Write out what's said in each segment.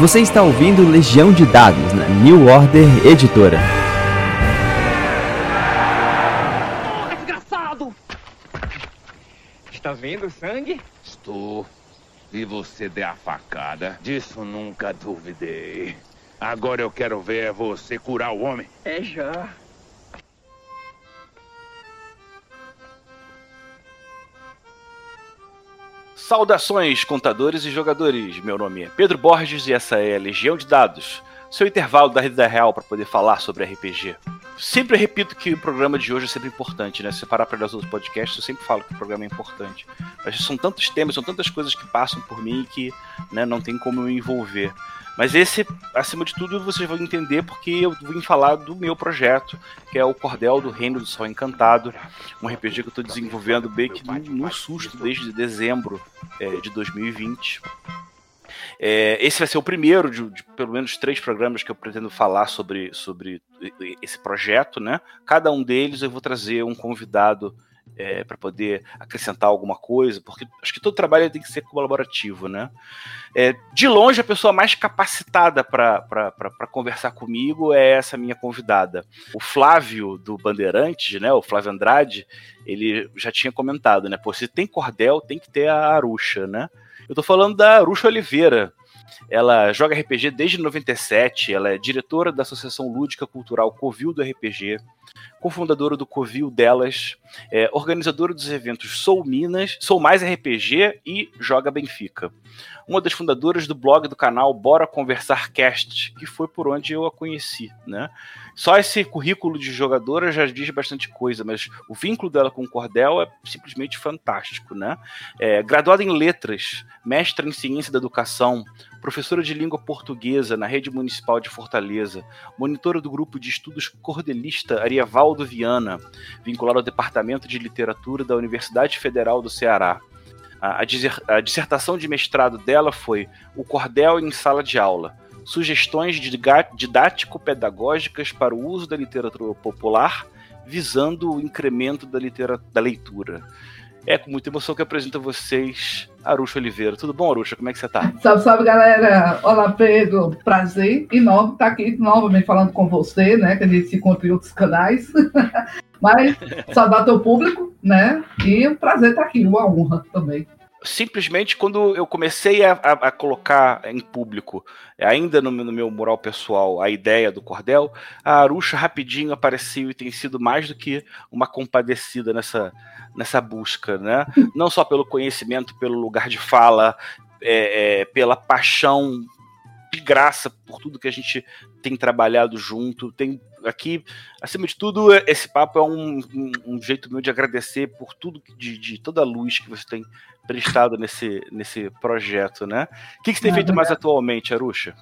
Você está ouvindo Legião de Dados na New Order Editora. Porra, desgraçado! Está vendo sangue? Estou. E você der a facada, disso nunca duvidei. Agora eu quero ver você curar o homem. É já. Saudações, contadores e jogadores. Meu nome é Pedro Borges e essa é a Legião de Dados, seu intervalo da vida real para poder falar sobre RPG. Sempre repito que o programa de hoje é sempre importante, né? Se parar para olhar os outros podcasts, eu sempre falo que o programa é importante. Mas são tantos temas, são tantas coisas que passam por mim que né, não tem como eu me envolver. Mas esse, acima de tudo, vocês vão entender porque eu vim falar do meu projeto, que é o Cordel do Reino do Sol Encantado, um RPG que eu estou desenvolvendo bem que no, susto desde dezembro é, de 2020. É, esse vai ser o primeiro de, de, pelo menos três programas que eu pretendo falar sobre, sobre esse projeto, né? Cada um deles eu vou trazer um convidado é, para poder acrescentar alguma coisa, porque acho que todo trabalho tem que ser colaborativo, né? É, de longe, a pessoa mais capacitada para conversar comigo é essa minha convidada. O Flávio do Bandeirantes, né? O Flávio Andrade, ele já tinha comentado, né? Pô, se tem cordel, tem que ter a Aruxa, né? Eu tô falando da Aruxa Oliveira, ela joga RPG desde 97, ela é diretora da Associação Lúdica Cultural Covil do RPG, cofundadora do Covil delas, é, organizadora dos eventos Sou Minas, Sou Mais RPG e Joga Benfica. Uma das fundadoras do blog do canal Bora Conversar Cast, que foi por onde eu a conheci, né? Só esse currículo de jogadora já diz bastante coisa, mas o vínculo dela com o Cordel é simplesmente fantástico, né? É, graduada em letras, mestra em ciência da educação, professora de língua portuguesa na rede municipal de Fortaleza, monitora do grupo de estudos cordelista Arievaldo Viana, vinculado ao departamento de literatura da Universidade Federal do Ceará. A, a dissertação de mestrado dela foi O Cordel em Sala de Aula sugestões didático-pedagógicas para o uso da literatura popular, visando o incremento da, da leitura. É com muita emoção que apresento a vocês Aruxa Oliveira. Tudo bom, Aruxa? Como é que você está? Salve, salve, galera. Olá, Pedro. Prazer enorme estar aqui novamente falando com você, né? Que a gente se encontra em outros canais. Mas saudar teu público, né? E um prazer estar aqui, uma honra também simplesmente quando eu comecei a, a, a colocar em público, ainda no, no, meu mural pessoal, a ideia do cordel, a Aruxa rapidinho apareceu e tem sido mais do que uma compadecida nessa, nessa busca, né? Não só pelo conhecimento, pelo lugar de fala, é, é, pela paixão de graça por tudo que a gente tem trabalhado junto. Tem aqui, acima de tudo, esse papo é um, um, um jeito meu de agradecer por tudo, de, de, toda a luz que você tem prestado nesse, nesse projeto, né? O que, que você tem é, feito mais atualmente, Aruxa?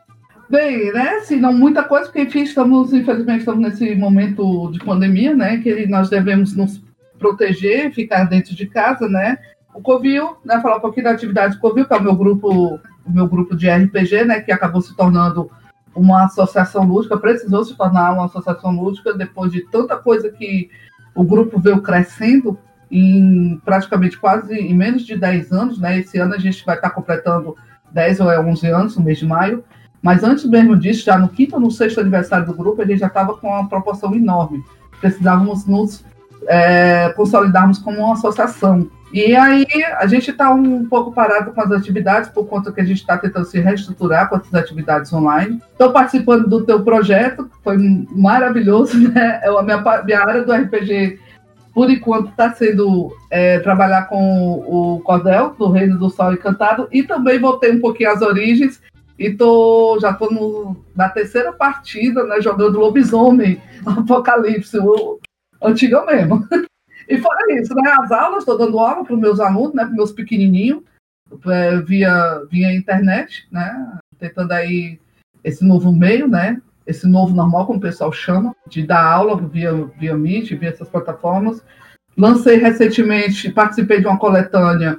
Bem, né, assim, não muita coisa, porque enfim, estamos, infelizmente, estamos nesse momento de pandemia, né, que nós devemos nos proteger, ficar dentro de casa, né, o Covil, né, falar um pouquinho da atividade do Covil, que é o meu grupo, o meu grupo de RPG, né, que acabou se tornando uma associação lúdica, precisou se tornar uma associação lúdica depois de tanta coisa que o grupo veio crescendo em praticamente quase em menos de 10 anos, né? Esse ano a gente vai estar completando 10 ou 11 anos, no mês de maio. Mas antes mesmo disso, já no quinto ou no sexto aniversário do grupo, gente já estava com uma proporção enorme. Precisávamos nos é, consolidarmos como uma associação. E aí a gente está um pouco parado com as atividades, por conta que a gente está tentando se reestruturar com as atividades online. Estou participando do teu projeto, foi maravilhoso, né? É a minha, minha área do RPG, por enquanto, está sendo é, trabalhar com o Cordel, do Reino do Sol Encantado, e também voltei um pouquinho às origens, e tô, já estou na terceira partida, né, jogando Lobisomem, Apocalipse, o antigo mesmo. E fora isso, né? As aulas, estou dando aula para os meus alunos, né? Para meus pequenininhos, é, via, via internet, né? Tentando aí esse novo meio, né? Esse novo normal, como o pessoal chama, de dar aula via, via Meet, via essas plataformas. Lancei recentemente, participei de uma coletânea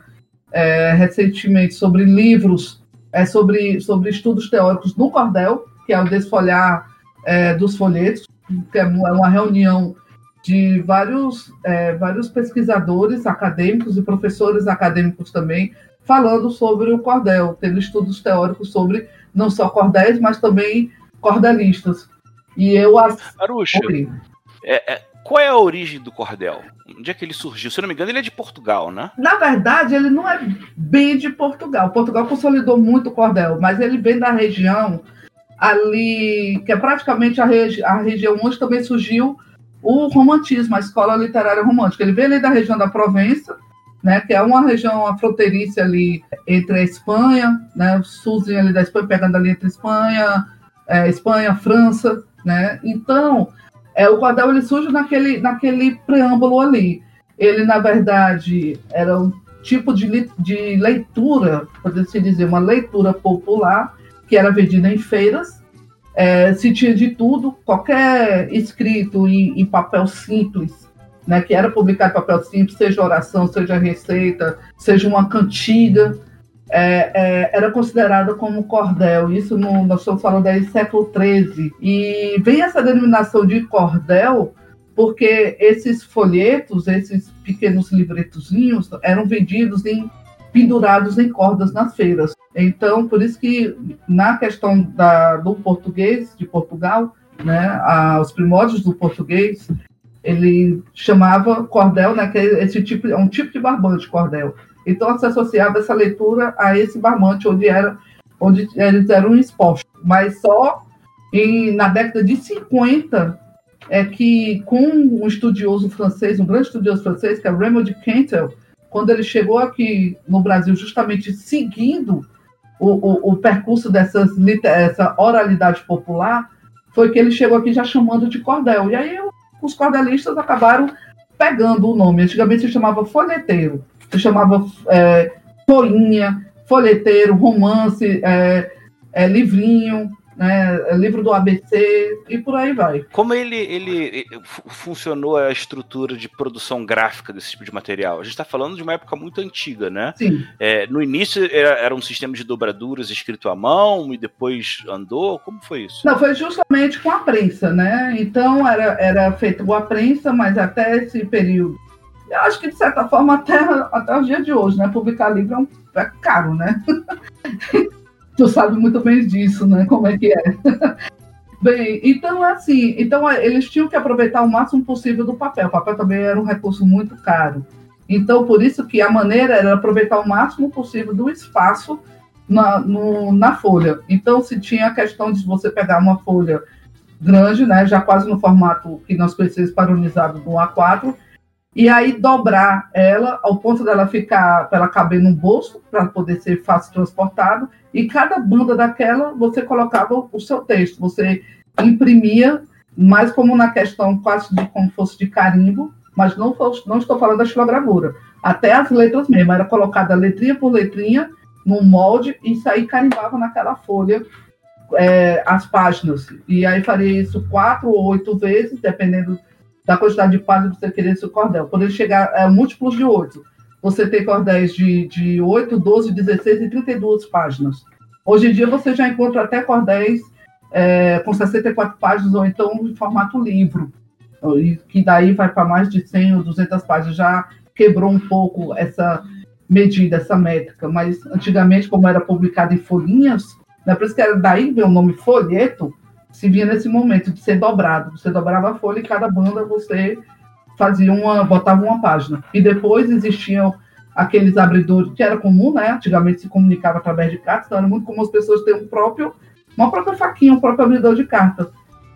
é, recentemente sobre livros, é, sobre, sobre estudos teóricos no cordel, que é o desfolhar é, dos folhetos, que é uma reunião de vários, é, vários pesquisadores acadêmicos e professores acadêmicos também, falando sobre o cordel, tendo estudos teóricos sobre não só cordéis, mas também cordelistas. E eu as. Aruxa, é, é, qual é a origem do cordel? Onde é que ele surgiu? Se eu não me engano, ele é de Portugal, né? Na verdade, ele não é bem de Portugal. Portugal consolidou muito o cordel, mas ele vem da região ali, que é praticamente a, regi a região onde também surgiu o romantismo, a escola literária romântica. Ele vem ali da região da Provença, né, que é uma região fronteiriça ali entre a Espanha, né, o sulzinho ali da Espanha, pegando ali entre Espanha, é, Espanha, França, né? Então, é, o cordel ele surge naquele, naquele preâmbulo ali. Ele, na verdade, era um tipo de, de leitura, pode-se dizer, uma leitura popular, que era vendida em feiras. É, se tinha de tudo, qualquer escrito em, em papel simples, né, que era publicado em papel simples, seja oração, seja receita, seja uma cantiga, é, é, era considerada como cordel. Isso no, nós estamos falando aí século XIII. E vem essa denominação de cordel porque esses folhetos, esses pequenos livretozinhos, eram vendidos em pendurados em cordas nas feiras. Então, por isso que na questão da, do português de Portugal, né, a, os primórdios do português, ele chamava cordel, né, que é esse tipo, é um tipo de barbante cordel. Então se associava essa leitura a esse barbante onde era onde eles eram expostos. Mas só em, na década de 50 é que com um estudioso francês, um grande estudioso francês, que é Raymond Quentel, quando ele chegou aqui no Brasil justamente seguindo o, o, o percurso dessas, essa oralidade popular, foi que ele chegou aqui já chamando de cordel. E aí os cordelistas acabaram pegando o nome. Antigamente se chamava folheteiro se chamava é, Folhinha, Folheteiro, Romance, é, é, Livrinho, né, é, livro do ABC e por aí vai. Como ele, ele funcionou a estrutura de produção gráfica desse tipo de material? A gente está falando de uma época muito antiga, né? Sim. É, no início era, era, um sistema de dobraduras escrito à mão e depois andou? Como foi isso? Não, foi justamente com a prensa, né? Então era, era feito com a prensa, mas até esse período eu acho que, de certa forma, até, até o dia de hoje, né? Publicar livro é, um, é caro, né? tu sabe muito bem disso, né? Como é que é. Bem, então assim, então eles tinham que aproveitar o máximo possível do papel. O papel também era um recurso muito caro. Então, por isso que a maneira era aproveitar o máximo possível do espaço na, no, na folha. Então, se tinha a questão de você pegar uma folha grande, né, já quase no formato que nós conhecemos padronizado do A4, e aí dobrar ela ao ponto dela ficar, para ela caber no bolso, para poder ser fácil transportado, e cada banda daquela você colocava o seu texto, você imprimia, mais como na questão quase de como fosse de carimbo, mas não, não estou falando da xilogravura, até as letras mesmo, era colocada letrinha por letrinha no molde e sair carimbava naquela folha é, as páginas. E aí faria isso quatro ou oito vezes, dependendo da quantidade de páginas que você querer seu cordel. Poder chegar a múltiplos de 8. Você tem cordéis de, de 8, 12, 16 e 32 páginas. Hoje em dia você já encontra até cordéis é, com 64 páginas ou então em formato livro, que daí vai para mais de 100 ou 200 páginas. Já quebrou um pouco essa medida, essa métrica, mas antigamente, como era publicado em folhinhas, né, por isso que era daí o nome folheto, se via nesse momento de ser dobrado. Você dobrava a folha e cada banda você fazia uma, botava uma página. E depois existiam aqueles abridores, que era comum, né? Antigamente se comunicava através de cartas, então era muito comum as pessoas terem um próprio, uma própria faquinha, um próprio abridor de cartas.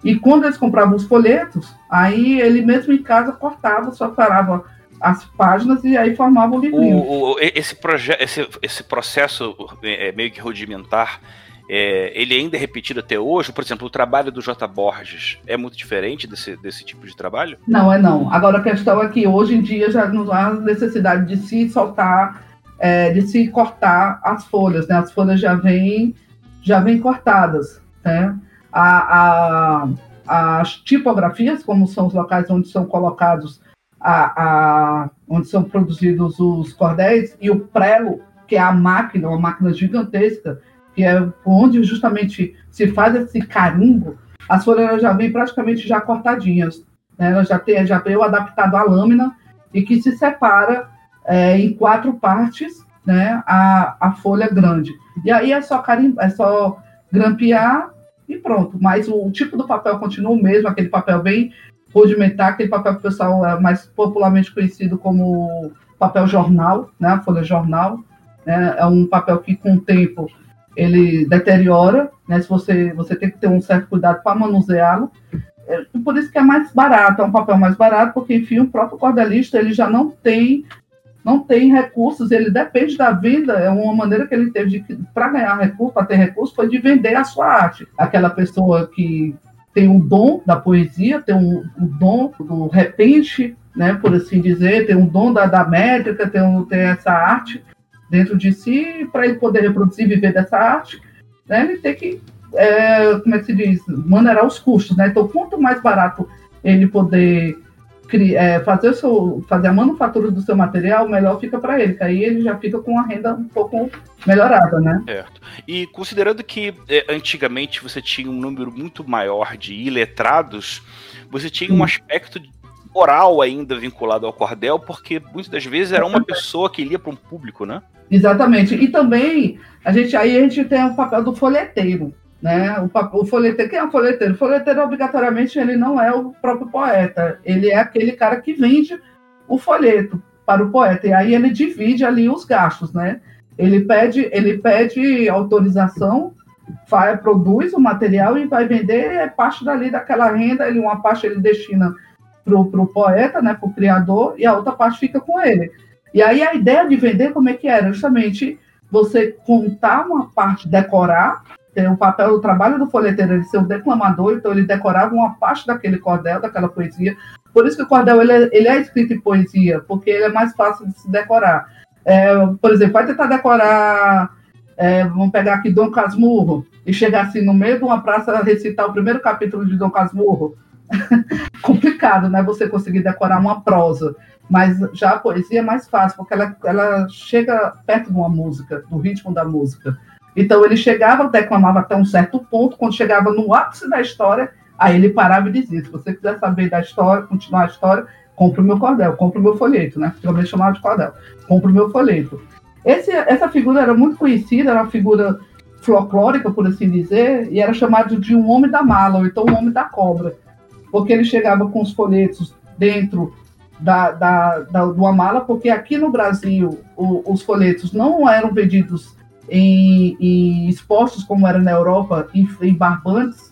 E quando eles compravam os folhetos, aí ele mesmo em casa cortava, só parava as páginas e aí formava o livrinho. O, o, esse, esse, esse processo é, meio que rudimentar é, ele ainda é repetido até hoje? Por exemplo, o trabalho do J. Borges é muito diferente desse, desse tipo de trabalho? Não, é não. Agora a questão é que hoje em dia já não há necessidade de se soltar, é, de se cortar as folhas, né? As folhas já vêm já vêm cortadas, né? A, a, as tipografias, como são os locais onde são colocados, a, a, onde são produzidos os cordéis, e o prelo, que é a máquina, uma máquina gigantesca, que é onde justamente se faz esse carimbo, as folhas já vêm praticamente já cortadinhas. Né? Ela já tem já veio adaptado à lâmina e que se separa é, em quatro partes né, a, a folha grande. E aí é só carimbo, é só grampear e pronto. Mas o, o tipo do papel continua o mesmo, aquele papel bem rudimentar, aquele papel que o pessoal é mais popularmente conhecido como papel jornal, né, folha jornal. Né, é um papel que com o tempo ele deteriora, né, se você, você tem que ter um certo cuidado para manuseá-lo. É, por isso que é mais barato, é um papel mais barato, porque, enfim, o próprio cordelista ele já não tem não tem recursos, ele depende da venda, é uma maneira que ele teve para ganhar recurso, para ter recurso, foi de vender a sua arte. Aquela pessoa que tem o dom da poesia, tem o dom do repente, né, por assim dizer, tem o dom da, da métrica, tem, tem essa arte dentro de si, para ele poder reproduzir e viver dessa arte, né, ele tem que, é, como é que se diz, maneirar os custos. Né? Então, quanto mais barato ele poder é, fazer, seu, fazer a manufatura do seu material, melhor fica para ele, que aí ele já fica com a renda um pouco melhorada, né? Certo. E considerando que é, antigamente você tinha um número muito maior de iletrados, você tinha um aspecto oral ainda vinculado ao cordel, porque muitas das vezes era uma pessoa que lia para um público, né? Exatamente. E também a gente aí a gente tem o papel do folheteiro. Né? O, o folheteiro, quem é o folheteiro? O folheteiro, obrigatoriamente, ele não é o próprio poeta, ele é aquele cara que vende o folheto para o poeta, e aí ele divide ali os gastos, né? Ele pede, ele pede autorização, faz, produz o material e vai vender é parte dali daquela renda, ele, uma parte ele destina para o poeta, né, para o criador, e a outra parte fica com ele. E aí a ideia de vender, como é que era? Justamente você contar uma parte, decorar, tem o papel, o trabalho do folheteiro ele ser um declamador, então ele decorava uma parte daquele cordel, daquela poesia. Por isso que o cordel ele é, ele é escrito em poesia, porque ele é mais fácil de se decorar. É, por exemplo, vai tentar decorar, é, vamos pegar aqui Dom Casmurro, e chegar assim no meio de uma praça recitar o primeiro capítulo de Dom Casmurro. Complicado, né? Você conseguir decorar uma prosa. Mas já a poesia é mais fácil, porque ela, ela chega perto de uma música, do ritmo da música. Então ele chegava, declamava até um certo ponto, quando chegava no ápice da história, aí ele parava e dizia: se você quiser saber da história, continuar a história, compre o meu cordel, compre o meu folheto, né? Geralmente chamava de cordel, compre o meu folheto. Esse, essa figura era muito conhecida, era uma figura folclórica, por assim dizer, e era chamado de um homem da mala, ou então um homem da cobra, porque ele chegava com os folhetos dentro da, da, da, de uma mala, porque aqui no Brasil o, os folhetos não eram vendidos em, em expostos, como era na Europa, em, em barbantes,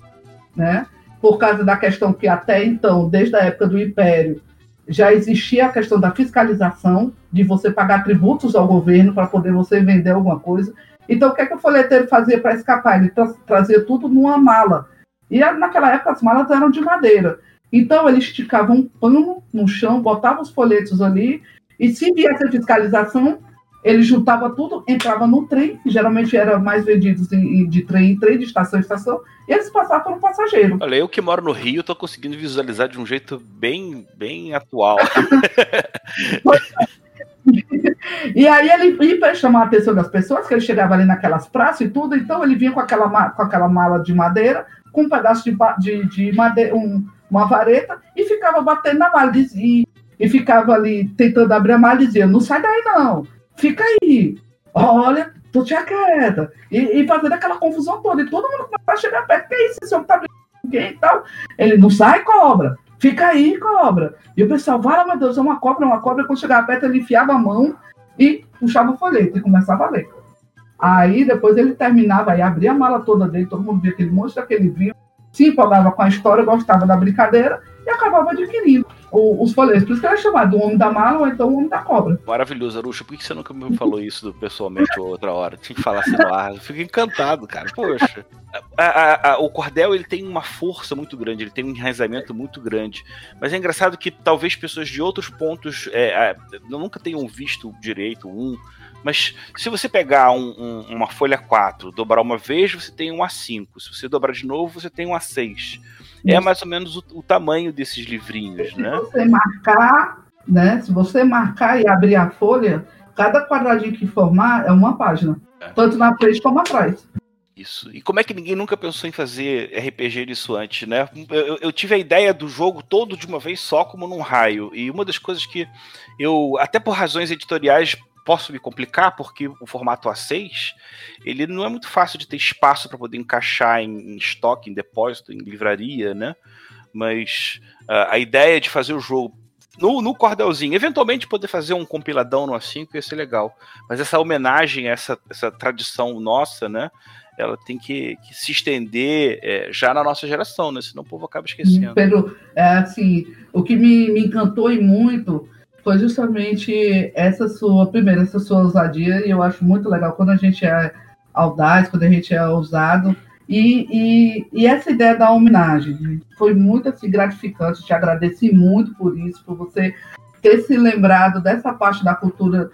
né? por causa da questão que até então, desde a época do Império, já existia a questão da fiscalização, de você pagar tributos ao governo para poder você vender alguma coisa. Então, o que, é que o folheteiro fazia para escapar? Ele tra trazia tudo numa mala. E naquela época as malas eram de madeira. Então, ele esticava um pano no chão, botava os folhetos ali, e se viesse a fiscalização, ele juntava tudo, entrava no trem, que geralmente era mais vendido de, de trem em trem, de estação em estação, e eles passavam por um passageiro. Olha, eu que moro no Rio, tô conseguindo visualizar de um jeito bem, bem atual. e aí ele ia para chamar a atenção das pessoas, que ele chegava ali naquelas praças e tudo, então ele vinha com aquela, com aquela mala de madeira, com um pedaço de, de, de madeira, um, uma vareta, e ficava batendo na mala, e, e ficava ali tentando abrir a mala e dizia, não sai daí não, fica aí, olha, tu tinha quieta. E, e fazendo aquela confusão toda. E todo mundo começa a chegar perto, que é isso? Esse homem tá com quem e tal? Ele não sai, cobra. Fica aí, cobra. E o pessoal, vai, meu Deus, é uma cobra, é uma cobra. E quando chegava perto, ele enfiava a mão e puxava o folheto e começava a ler. Aí depois ele terminava, aí abria a mala toda dele, todo mundo via aquele monstro, aquele vinho, se empolgava com a história, gostava da brincadeira e acabava adquirindo os folhetos. Por isso que era chamado o homem da mala ou então o homem da cobra. Maravilhoso, Aruxa. Por que você nunca me falou isso pessoalmente outra hora? Tinha que falar assim no ar. Fico encantado, cara. Poxa. A, a, a, o cordel ele tem uma força muito grande, ele tem um enraizamento muito grande. Mas é engraçado que talvez pessoas de outros pontos é, nunca tenham visto direito um. Mas se você pegar um, um, uma folha 4, dobrar uma vez, você tem um A5. Se você dobrar de novo, você tem um A6 é mais ou menos o, o tamanho desses livrinhos, se né? Se você marcar, né? Se você marcar e abrir a folha, cada quadradinho que formar é uma página. É. Tanto na frente como atrás. Isso. E como é que ninguém nunca pensou em fazer RPG disso antes, né? Eu, eu, tive a ideia do jogo todo de uma vez só, como num raio. E uma das coisas que eu, até por razões editoriais, posso me complicar porque o formato A6 ele não é muito fácil de ter espaço para poder encaixar em, em, estoque, em depósito, em livraria, né? Mas uh, a ideia de fazer o jogo no, no cordelzinho, eventualmente poder fazer um compiladão no A5 ia ser legal. Mas essa homenagem, essa, essa tradição nossa, né? ela tem que, que se estender é, já na nossa geração, né? Senão o povo acaba esquecendo. Pedro, é, assim, o que me, me encantou e muito foi justamente essa sua, primeiro, essa sua ousadia, e eu acho muito legal quando a gente é audaz, quando a gente é ousado, e, e, e essa ideia da homenagem foi muito assim, gratificante, te agradeci muito por isso, por você ter se lembrado dessa parte da cultura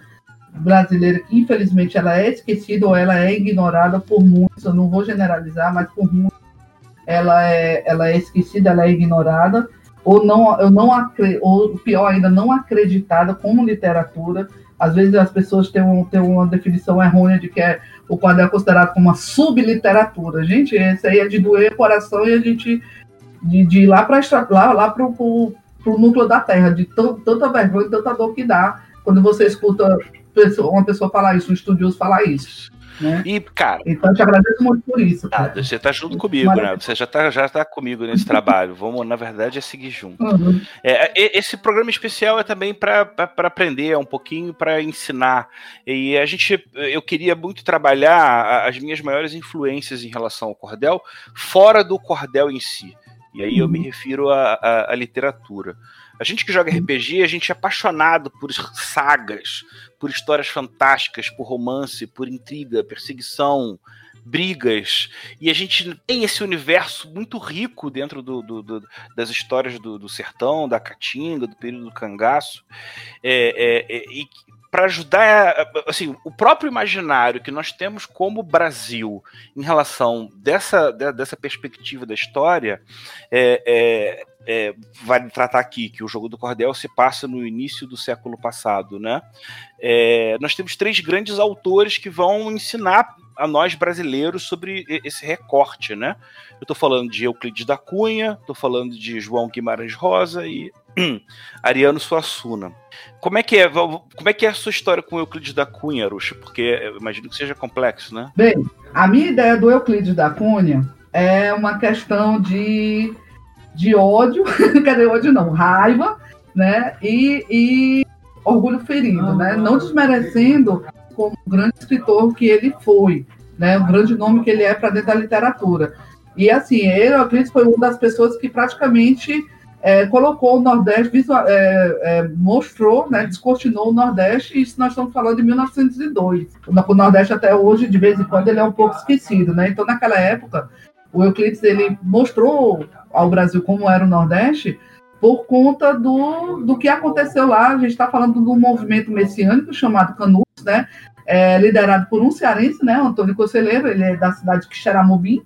brasileira que infelizmente ela é esquecida ou ela é ignorada por muitos, eu não vou generalizar, mas por muitos ela é, ela é esquecida, ela é ignorada, ou não, eu não ou pior ainda, não acreditada como literatura. Às vezes as pessoas têm, um, têm uma definição errônea de que é, o quadro é considerado como uma subliteratura. Gente, esse aí é de doer coração e a gente de, de ir lá para lá, lá para o núcleo da terra, de tanta vergonha, tanta dor que dá quando você escuta uma pessoa falar isso, um estudioso falar isso. Né? E, cara. Então, eu te agradeço muito por isso. Cara. Você tá junto comigo, né? Você já tá, já tá comigo nesse trabalho. Vamos, na verdade, é seguir junto. Uhum. É, esse programa especial é também para aprender é um pouquinho, para ensinar. E a gente, eu queria muito trabalhar as minhas maiores influências em relação ao cordel, fora do cordel em si. E aí eu me uhum. refiro à literatura. A gente que joga RPG, a gente é apaixonado por sagas, por histórias fantásticas, por romance, por intriga, perseguição, brigas. E a gente tem esse universo muito rico dentro do, do, do, das histórias do, sertão, da caatinga, do período do cangaço. É, é, é, e para ajudar, assim, o próprio imaginário que nós temos como Brasil em relação dessa, dessa perspectiva da história, é, é, é, vale tratar aqui que o jogo do cordel se passa no início do século passado, né? É, nós temos três grandes autores que vão ensinar a nós brasileiros sobre esse recorte, né? Eu estou falando de Euclides da Cunha, estou falando de João Guimarães Rosa e Ariano Suassuna. Como é que é? Como é que é a sua história com Euclides da Cunha, Aruxa? Porque eu imagino que seja complexo, né? Bem, a minha ideia do Euclides da Cunha é uma questão de, de ódio, cadê ódio não, raiva, né? E, e orgulho ferido, né? Não desmerecendo como grande escritor que ele foi, né? O grande nome que ele é para dentro da literatura. E assim, ele, Euclides foi uma das pessoas que praticamente é, colocou o Nordeste, visual, é, é, mostrou, né, descortinou o Nordeste, e isso nós estamos falando de 1902. O Nordeste até hoje, de vez em quando, ele é um pouco esquecido, né? Então, naquela época, o Euclides ele mostrou ao Brasil como era o Nordeste por conta do, do que aconteceu lá. A gente está falando do movimento messiânico chamado Canus, né? É, liderado por um cearense, né? Antônio Conselheiro, ele é da cidade de Quixeramobim.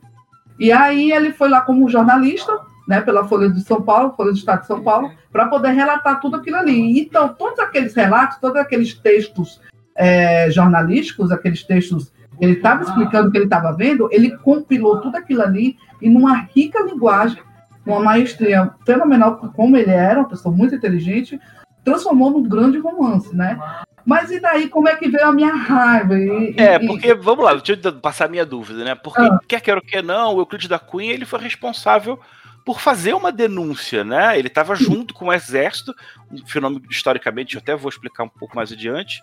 E aí ele foi lá como jornalista, né, pela Folha de São Paulo, Folha do Estado de São Paulo, para poder relatar tudo aquilo ali. Então, todos aqueles relatos, todos aqueles textos é, jornalísticos, aqueles textos que ele estava explicando o que ele estava vendo, ele compilou tudo aquilo ali e numa rica linguagem, uma maestria fenomenal, como ele era, uma pessoa muito inteligente, transformou num grande romance, né? Mas e daí, como é que veio a minha raiva? E, é, e... porque, vamos lá, deixa eu passar a minha dúvida, né? Porque, ah. quer queira ou quer não, o Euclides da Cunha, ele foi responsável por fazer uma denúncia, né? Ele estava junto com o exército, um fenômeno historicamente, eu até vou explicar um pouco mais adiante.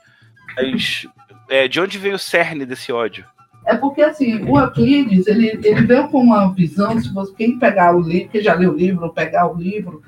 Mas é, de onde veio o cerne desse ódio? É porque assim, o Euclides, ele, ele veio com uma visão, se você quem pegar o livro, quem já leu o livro, pegar o livro,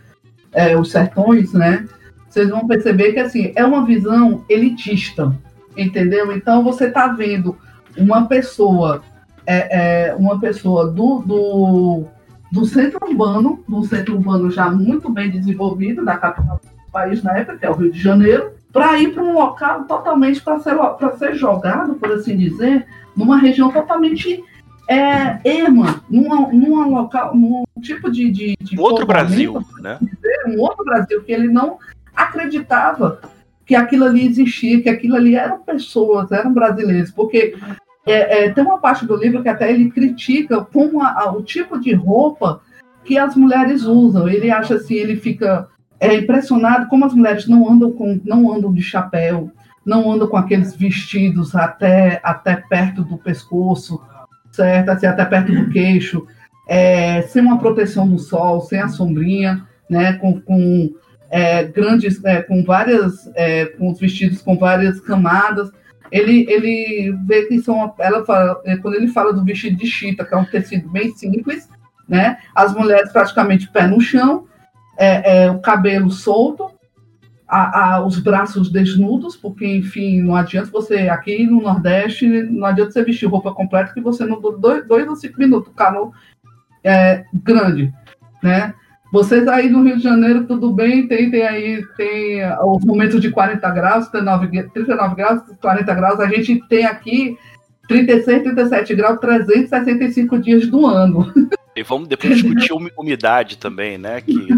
é, Os Sertões, né? Vocês vão perceber que assim, é uma visão elitista, entendeu? Então você está vendo uma pessoa, é, é, uma pessoa do, do do centro urbano, do centro urbano já muito bem desenvolvido, da capital do país na época, que é o Rio de Janeiro, para ir para um local totalmente para ser, ser jogado, por assim dizer, numa região totalmente é, erma, numa, numa local, num tipo de. de, de outro Brasil, né? Dizer, um outro Brasil, que ele não acreditava que aquilo ali existia, que aquilo ali eram pessoas, eram brasileiros, porque é, é, tem uma parte do livro que até ele critica como a, a, o tipo de roupa que as mulheres usam. Ele acha assim, ele fica é, impressionado como as mulheres não andam com, não andam de chapéu, não andam com aqueles vestidos até, até perto do pescoço, certo? Assim, até perto do queixo, é, sem uma proteção do sol, sem a sombrinha, né? Com, com é, grandes, é, com várias, é, com os vestidos com várias camadas. Ele, ele vê que são, ela fala, quando ele fala do vestido de chita, que é um tecido bem simples, né? As mulheres praticamente pé no chão, é, é, o cabelo solto, a, a, os braços desnudos, porque, enfim, não adianta você, aqui no Nordeste, não adianta você vestir roupa completa que você não dura dois, dois ou cinco minutos, o calor é grande, né? Vocês aí no Rio de Janeiro, tudo bem, tem, tem aí tem os momentos de 40 graus, 39, 39 graus, 40 graus, a gente tem aqui 36, 37 graus, 365 dias do ano. E vamos depois discutir umidade também, né? Que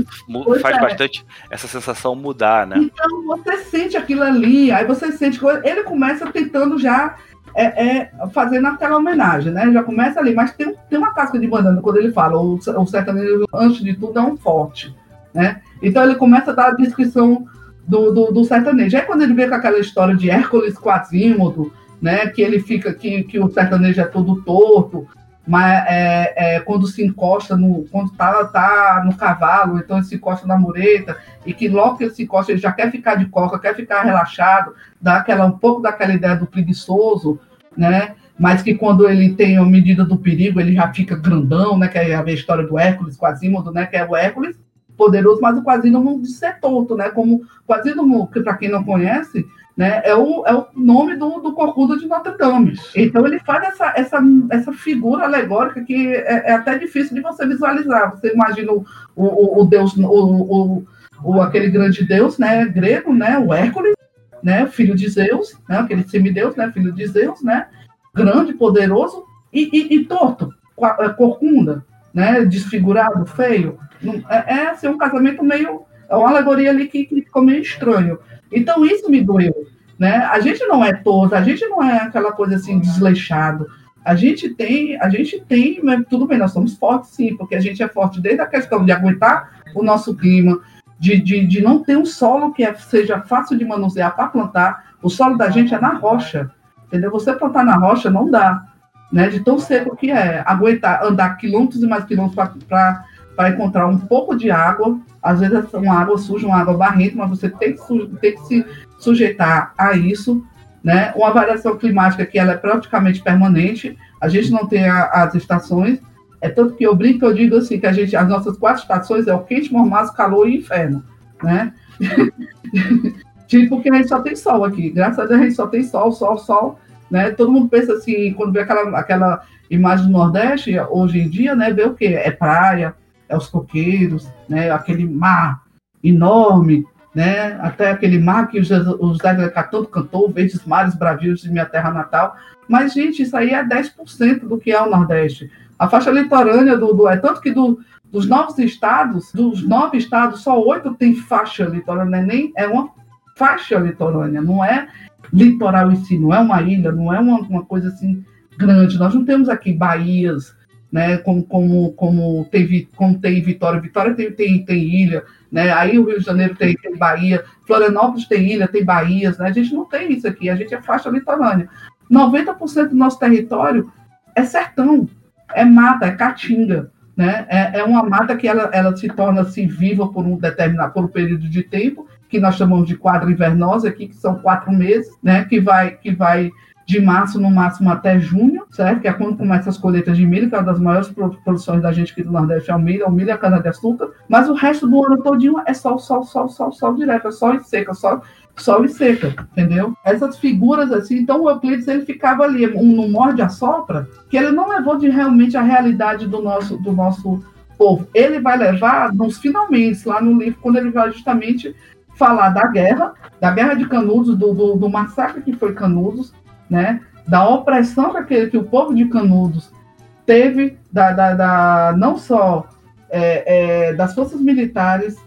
pois faz é. bastante essa sensação mudar, né? Então você sente aquilo ali, aí você sente ele começa tentando já é, é, fazendo aquela homenagem, né? Já começa ali, mas tem, tem uma casca de banana quando ele fala, o, o sertanejo, antes de tudo, é um forte, né? Então ele começa a dar a descrição do, do, do sertanejo. Aí quando ele vê com aquela história de Hércules Quasímodo, né? Que ele fica, que, que o sertanejo é todo torto, mas é, é, quando se encosta no quando tá, tá no cavalo, então ele se encosta na mureta e que logo que ele se encosta ele já quer ficar de coca, quer ficar relaxado, dá aquela um pouco daquela ideia do preguiçoso, né? Mas que quando ele tem a medida do perigo ele já fica grandão, né? Que é a história do Hércules, Quasímodo, né? Que é o Hércules poderoso, mas o Quasímodo de ser tonto, né? Como Quasímodo, que para quem não conhece, né? É o, é o nome do, do Corcunda de Notre Dame. Então ele faz essa, essa, essa figura alegórica que é, é até difícil de você visualizar. Você imagina o, o, o Deus, o, o, o, aquele grande Deus, né? Grego, né? O Hércules, né? Filho de Zeus, né? Aquele semideus, né? Filho de Zeus, né? Grande, poderoso e, e, e torto, é, corcunda, né? Desfigurado, feio. É, é assim, um casamento meio é uma alegoria ali que, que ficou meio estranho. Então, isso me doeu. Né? A gente não é todo, a gente não é aquela coisa assim desleixado. A gente tem, a gente tem, mas tudo bem, nós somos fortes sim, porque a gente é forte desde a questão de aguentar o nosso clima, de, de, de não ter um solo que é, seja fácil de manusear para plantar. O solo da gente é na rocha, entendeu? Você plantar na rocha não dá, né? De tão seco que é. Aguentar, andar quilômetros e mais quilômetros para encontrar um pouco de água, às vezes uma água suja, uma água barrenta, mas você tem que, tem que se sujeitar a isso, né? Uma variação climática que ela é praticamente permanente, a gente não tem a, as estações, é tanto que eu brinco, eu digo assim, que a gente, as nossas quatro estações é o quente, mormaço, calor e inferno, né? tipo, porque a gente só tem sol aqui, graças a Deus a gente só tem sol, sol, sol, né? Todo mundo pensa assim, quando vê aquela, aquela imagem do Nordeste, hoje em dia, né, vê o quê? É praia, é os coqueiros, né, aquele mar enorme, né, até aquele mar que o José tanto cantou, Verdes Mares Bravios de Minha Terra Natal. Mas, gente, isso aí é 10% do que é o Nordeste. A faixa litorânea do, do é tanto que do, dos novos estados, dos nove estados, só oito tem faixa litorânea, nem é uma faixa litorânea, não é litoral em si, não é uma ilha, não é uma, uma coisa assim grande. Nós não temos aqui baías, né? Como, como, como, tem, como tem Vitória, Vitória tem, tem, tem ilha, né? Aí o Rio de Janeiro tem, tem Bahia, Florianópolis tem ilha, tem baías, né? A gente não tem isso aqui, a gente é faixa litorânea. 90% do nosso território é sertão, é mata, é caatinga, né? É, é uma mata que ela, ela se torna assim, viva por um determinado por um período de tempo, que nós chamamos de quadra invernosa aqui, que são quatro meses, né? Que vai, que vai de março, no máximo até junho, certo? Que é quando começam as colheitas de milho, que é uma das maiores produções da gente aqui do Nordeste, é o milho, é o milho e a cana-de-açúcar. Mas o resto do ano todinho é sol, sol, sol, sol, sol direto, é sol e seca, sol, sol e seca, entendeu? Essas figuras assim, então o Euclides ele ficava ali, um no morde a sopra, que ele não levou de realmente a realidade do nosso, do nosso povo. Ele vai levar nos finalmente, lá no livro, quando ele vai justamente falar da guerra, da guerra de Canudos, do, do, do massacre que foi Canudos, né, da opressão que, que o povo de Canudos teve, da, da, da não só é, é, das forças militares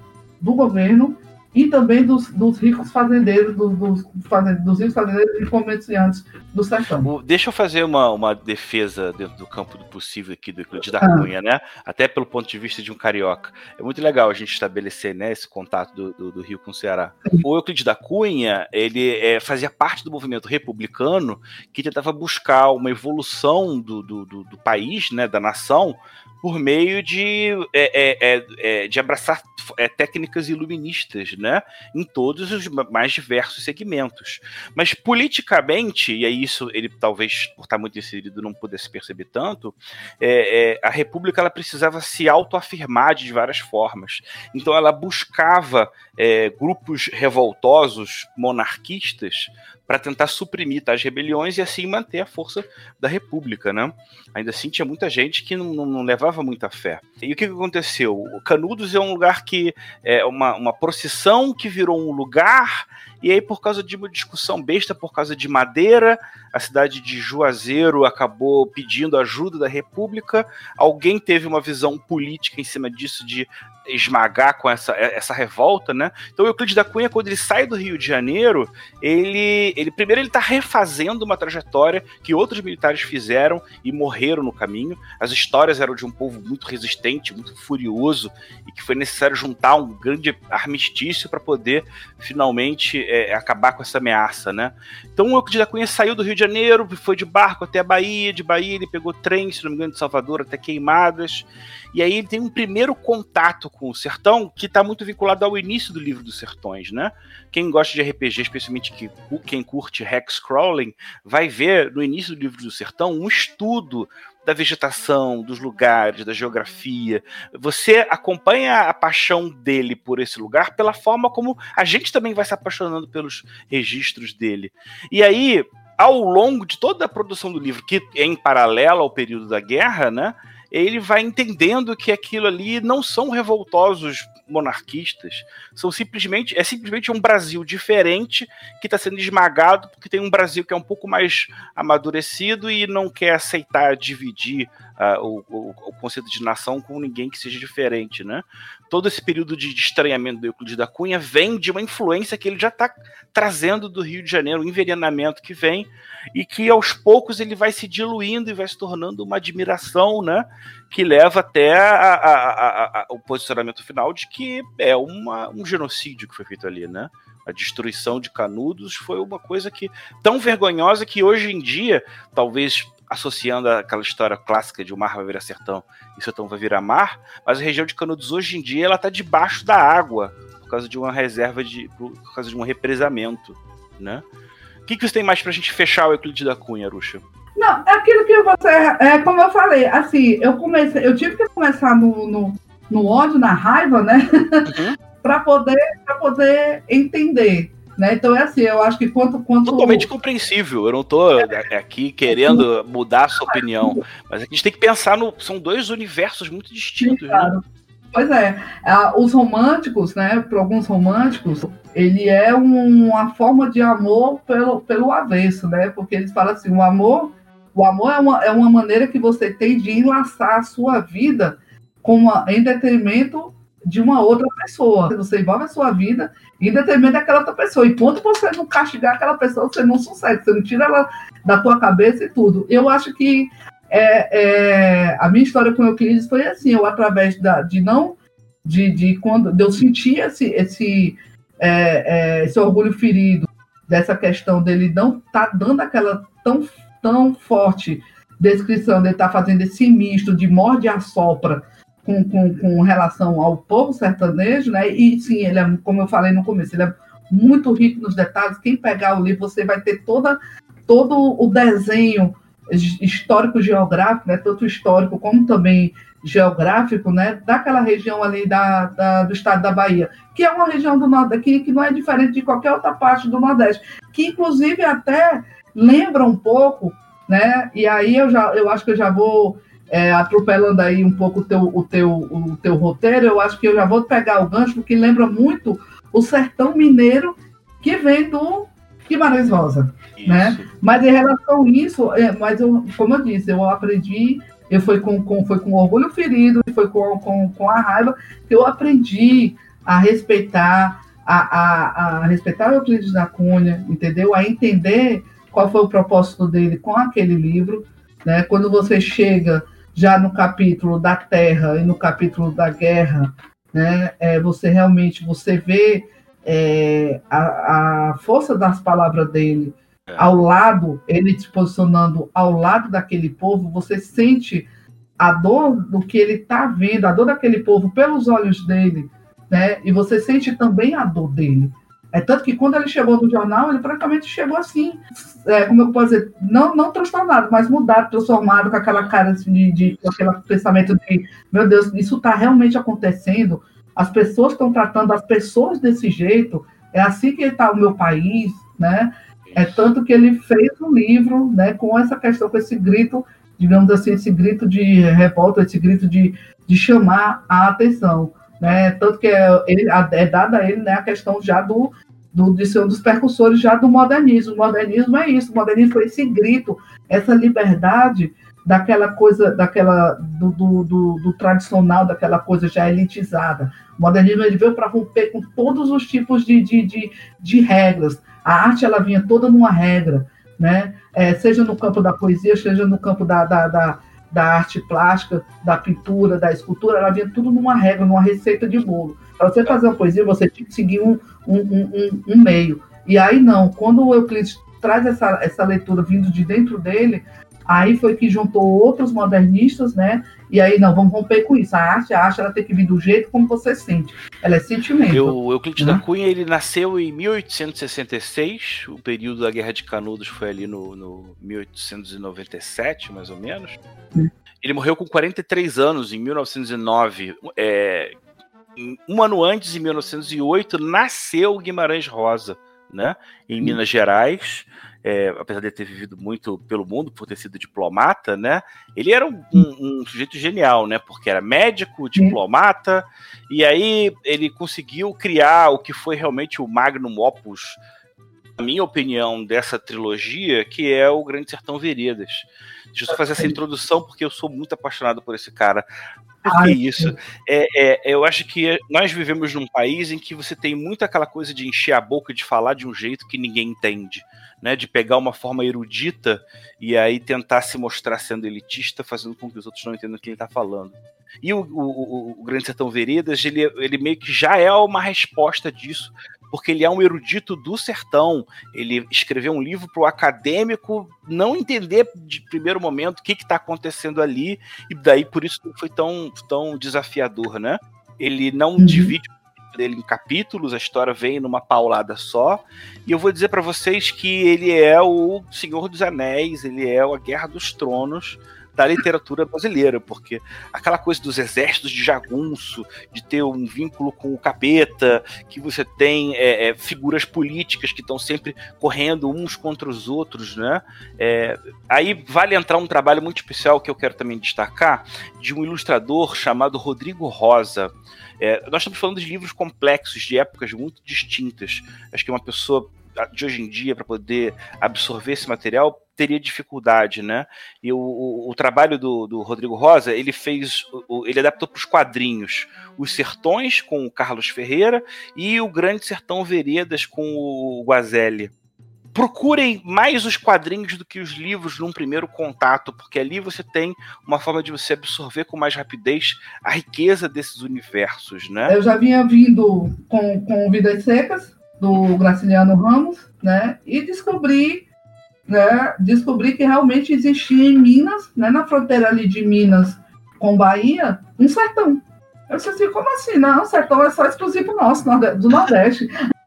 do governo e também dos, dos ricos fazendeiros, dos, dos, dos ricos fazendeiros e comerciantes do sertão. Deixa eu fazer uma, uma defesa dentro do campo do possível aqui do Euclides da ah. Cunha, né? Até pelo ponto de vista de um carioca. É muito legal a gente estabelecer né, esse contato do, do, do Rio com o Ceará. O Euclides da Cunha, ele é, fazia parte do movimento republicano que tentava buscar uma evolução do, do, do, do país, né, da nação, por meio de, é, é, é, é de abraçar é, técnicas iluministas, né, em todos os mais diversos segmentos. Mas politicamente, e é isso ele talvez por estar muito inserido não pudesse perceber tanto, é, a República ela precisava se autoafirmar de várias formas. Então ela buscava grupos revoltosos, monarquistas, para tentar suprimir tais rebeliões e assim manter a força da República, né? Ainda assim tinha muita gente que não, não levava muita fé. E o que, que aconteceu? O Canudos é um lugar que é uma, uma procissão que virou um lugar e aí, por causa de uma discussão besta, por causa de madeira, a cidade de Juazeiro acabou pedindo ajuda da República. Alguém teve uma visão política em cima disso de esmagar com essa, essa revolta, né? Então, Euclides da Cunha, quando ele sai do Rio de Janeiro, ele, ele primeiro ele está refazendo uma trajetória que outros militares fizeram e morreram no caminho. As histórias eram de um povo muito resistente, muito furioso e que foi necessário juntar um grande armistício para poder finalmente é, acabar com essa ameaça, né? Então o Euclides da Cunha saiu do Rio de Janeiro, foi de barco até a Bahia, de Bahia ele pegou trem, se não me engano, de Salvador até Queimadas, e aí ele tem um primeiro contato com o sertão que está muito vinculado ao início do livro dos sertões, né? Quem gosta de RPG, especialmente que, quem curte hexcrawling, vai ver no início do livro do sertão um estudo da vegetação, dos lugares, da geografia. Você acompanha a paixão dele por esse lugar pela forma como a gente também vai se apaixonando pelos registros dele. E aí, ao longo de toda a produção do livro, que é em paralelo ao período da guerra, né? Ele vai entendendo que aquilo ali não são revoltosos monarquistas são simplesmente é simplesmente um Brasil diferente que está sendo esmagado porque tem um Brasil que é um pouco mais amadurecido e não quer aceitar dividir uh, o, o, o, conceito de nação com ninguém que seja diferente, né? Todo esse período de, estranhamento do Euclides da Cunha vem de uma influência que ele já está trazendo do Rio de Janeiro, um envenenamento que vem e que aos poucos ele vai se diluindo e vai se tornando uma admiração, né? Que leva até a, a, a, o posicionamento final de que é uma, um genocídio que foi feito ali, né? A destruição de Canudos foi uma coisa que tão vergonhosa que hoje em dia, talvez associando aquela história clássica de o mar vai virar sertão e sertão vai virar mar, mas a região de Canudos hoje em dia ela está debaixo da água por causa de uma reserva de por causa de um represamento, né? O que, que você tem mais para a gente fechar o Euclides da Cunha, Ruxa? Não, é aquilo que você. É, como eu falei, assim, eu comecei, eu tive que começar no, no, no ódio, na raiva, né? Uhum. para poder, poder entender. Né? Então é assim, eu acho que quanto. quanto... Totalmente compreensível. Eu não estou aqui querendo mudar a sua opinião. Mas a gente tem que pensar no. São dois universos muito distintos. Sim, né? claro. né? Pois é, os românticos, né? Para alguns românticos, ele é uma forma de amor pelo, pelo avesso, né? Porque eles falam assim, o amor, o amor é uma, é uma maneira que você tem de enlaçar a sua vida com uma, em detrimento de uma outra pessoa. Você envolve a sua vida em detrimento daquela outra pessoa. Enquanto você não castigar aquela pessoa, você não sucede, você não tira ela da tua cabeça e tudo. Eu acho que é, é, a minha história com o Euclides foi assim, eu através da, de não de, de quando de eu sentir esse esse, é, é esse orgulho ferido dessa questão dele não tá dando aquela tão tão forte descrição dele tá fazendo esse misto de morde e assopra com, com, com relação ao povo sertanejo, né? E sim, ele é, como eu falei no começo, ele é muito rico nos detalhes. Quem pegar o livro, você vai ter toda, todo o desenho histórico-geográfico, né? Tanto histórico como também geográfico, né? Daquela região ali da, da, do estado da Bahia, que é uma região do Nordeste que não é diferente de qualquer outra parte do Nordeste, que inclusive até lembra um pouco, né? E aí eu já eu acho que eu já vou é, atropelando aí um pouco o teu, o, teu, o teu roteiro, eu acho que eu já vou pegar o gancho, porque lembra muito o sertão mineiro que vem do Guimarães Rosa. Né? Mas em relação a isso, é, mas eu, como eu disse, eu aprendi, eu fui com, com, foi com orgulho ferido, foi com, com, com a raiva, que eu aprendi a respeitar a, a, a respeitar o Euclides da Cunha, entendeu? A entender qual foi o propósito dele com aquele livro, né? Quando você chega já no capítulo da terra e no capítulo da guerra, né? É, você realmente você vê é, a, a força das palavras dele é. ao lado, ele se posicionando ao lado daquele povo, você sente a dor do que ele está vendo, a dor daquele povo pelos olhos dele, né? E você sente também a dor dele. É tanto que quando ele chegou no jornal, ele praticamente chegou assim, é, como eu posso dizer, não, não transtornado, mas mudado, transformado, com aquela cara assim, de, de aquele pensamento de, meu Deus, isso está realmente acontecendo. As pessoas estão tratando as pessoas desse jeito. É assim que está o meu país, né? É tanto que ele fez um livro, né, com essa questão, com esse grito, digamos assim, esse grito de revolta, esse grito de, de chamar a atenção né? Tanto que é, ele, é dada a ele né, a questão já do, do, de ser um dos percussores já do modernismo. O modernismo é isso, o modernismo foi esse grito, essa liberdade daquela coisa, daquela do, do, do, do tradicional, daquela coisa já elitizada. O modernismo ele veio para romper com todos os tipos de, de, de, de, regras. A arte ela vinha toda numa regra, né? É, seja no campo da poesia, seja no campo da, da, da da arte plástica, da pintura, da escultura, ela vinha tudo numa regra, numa receita de bolo. Para você fazer uma poesia, você tinha que seguir um, um, um, um meio. E aí não, quando o Euclides traz essa, essa leitura vindo de dentro dele, aí foi que juntou outros modernistas, né? E aí, não, vamos romper com isso. A arte, a arte, ela tem que vir do jeito como você sente. Ela é sentimento. O Euclides né? da Cunha, ele nasceu em 1866, o período da Guerra de Canudos foi ali no, no 1897, mais ou menos. Ele morreu com 43 anos, em 1909. É, um ano antes, em 1908, nasceu Guimarães Rosa, né? Em Minas Gerais é, apesar de ter vivido muito pelo mundo, por ter sido diplomata, né? Ele era um, um, um sujeito genial, né? Porque era médico, diplomata, e aí ele conseguiu criar o que foi realmente o magnum opus, na minha opinião, dessa trilogia, que é o Grande Sertão Veredas. Deixa eu só fazer essa introdução, porque eu sou muito apaixonado por esse cara. Por que isso? É, é, eu acho que nós vivemos num país em que você tem muito aquela coisa de encher a boca de falar de um jeito que ninguém entende né, de pegar uma forma erudita e aí tentar se mostrar sendo elitista, fazendo com que os outros não entendam o que ele está falando. E o, o, o, Grande Sertão Veredas, ele, ele meio que já é uma resposta disso, porque ele é um erudito do sertão. Ele escreveu um livro para o acadêmico não entender de primeiro momento o que está acontecendo ali, e daí por isso foi tão, tão desafiador, né? Ele não uhum. divide dele em capítulos, a história vem numa paulada só. E eu vou dizer para vocês que ele é o Senhor dos Anéis, ele é a Guerra dos Tronos da literatura brasileira, porque aquela coisa dos exércitos de jagunço, de ter um vínculo com o capeta, que você tem é, é, figuras políticas que estão sempre correndo uns contra os outros, né? É, aí vale entrar um trabalho muito especial que eu quero também destacar, de um ilustrador chamado Rodrigo Rosa. É, nós estamos falando de livros complexos, de épocas muito distintas. Acho que uma pessoa de hoje em dia, para poder absorver esse material, teria dificuldade, né? E o, o, o trabalho do, do, Rodrigo Rosa, ele fez, o, ele adaptou para os quadrinhos Os Sertões, com o Carlos Ferreira, e o Grande Sertão Veredas, com o Guazelli procurem mais os quadrinhos do que os livros num primeiro contato, porque ali você tem uma forma de você absorver com mais rapidez a riqueza desses universos, né? Eu já vinha vindo com, com Vidas Secas, do Graciliano Ramos, né? E descobri, né? Descobri que realmente existia em Minas, né? Na fronteira ali de Minas com Bahia, um sertão. Eu disse assim, como assim? Não, o sertão é só exclusivo nosso, do Nordeste.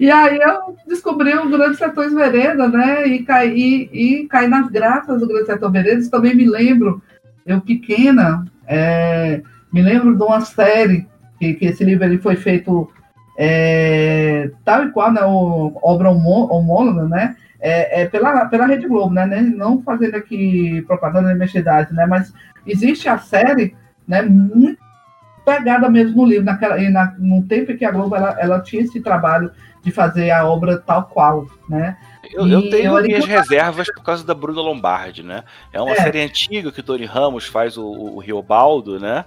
E aí eu descobri o Grande Sertões Vereda, né? E caí, e caí nas graças do Grande Sertão Veredas. Também me lembro, eu pequena, é, me lembro de uma série, que, que esse livro ele foi feito é, tal e qual, né? O, obra homônima, né? É, é, pela, pela Rede Globo, né? Não fazendo aqui propaganda de mexidade, né? Mas existe a série, né? Muito pegada mesmo no livro, naquela, na, no tempo em que a Globo ela, ela tinha esse trabalho de fazer a obra tal qual, né? Eu, eu tenho eu minhas reservas por causa da Bruna Lombardi, né? É uma é. série antiga que o Tony Ramos faz o, o Riobaldo, né?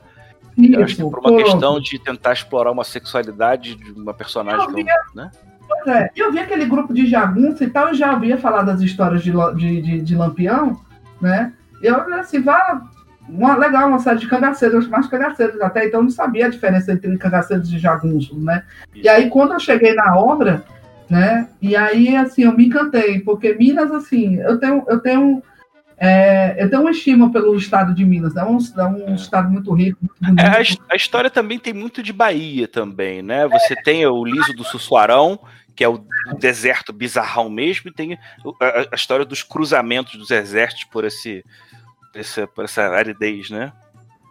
Eu acho que por uma questão de tentar explorar uma sexualidade de uma personagem. Eu via, né? Pois é, eu vi aquele grupo de jagunço e tal, eu já havia falado das histórias de, de, de, de Lampião, né? Eu assim, vá. Uma, legal, uma série de cangaceiros, mais cangaceiros. Até então eu não sabia a diferença entre cangaceiros e jagunços, né? Isso. E aí, quando eu cheguei na obra, né? E aí, assim, eu me encantei, porque Minas, assim, eu tenho, eu tenho é, eu tenho uma estima pelo estado de Minas, é um, é um estado muito rico. Muito é, a, a, história também tem muito de Bahia também, né? Você é. tem o liso do Sussuarão, que é o, o deserto bizarrão mesmo, e tem a, a, história dos cruzamentos dos exércitos por esse, essa, por essa aridez, né?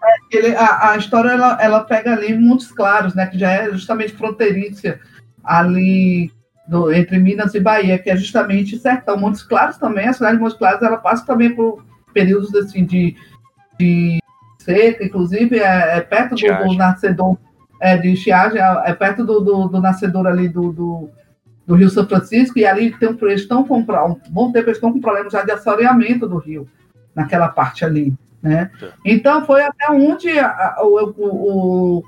É, ele, a, a, história ela, ela pega ali Montes Claros, né? Que já é justamente fronteiriça ali do, entre Minas e Bahia, que é justamente sertão. Montes Claros também, a cidade de Montes Claros, ela passa também por períodos assim de, de seca, inclusive é, é perto do, do, nascedor é, de estiagem, é, é perto do, do, do, nascedor ali do, do, do, Rio São Francisco, e ali tem um, eles estão com um bom tempo, eles estão com problemas já de assoreamento do rio, naquela parte ali. Né? Então foi até onde a, o, o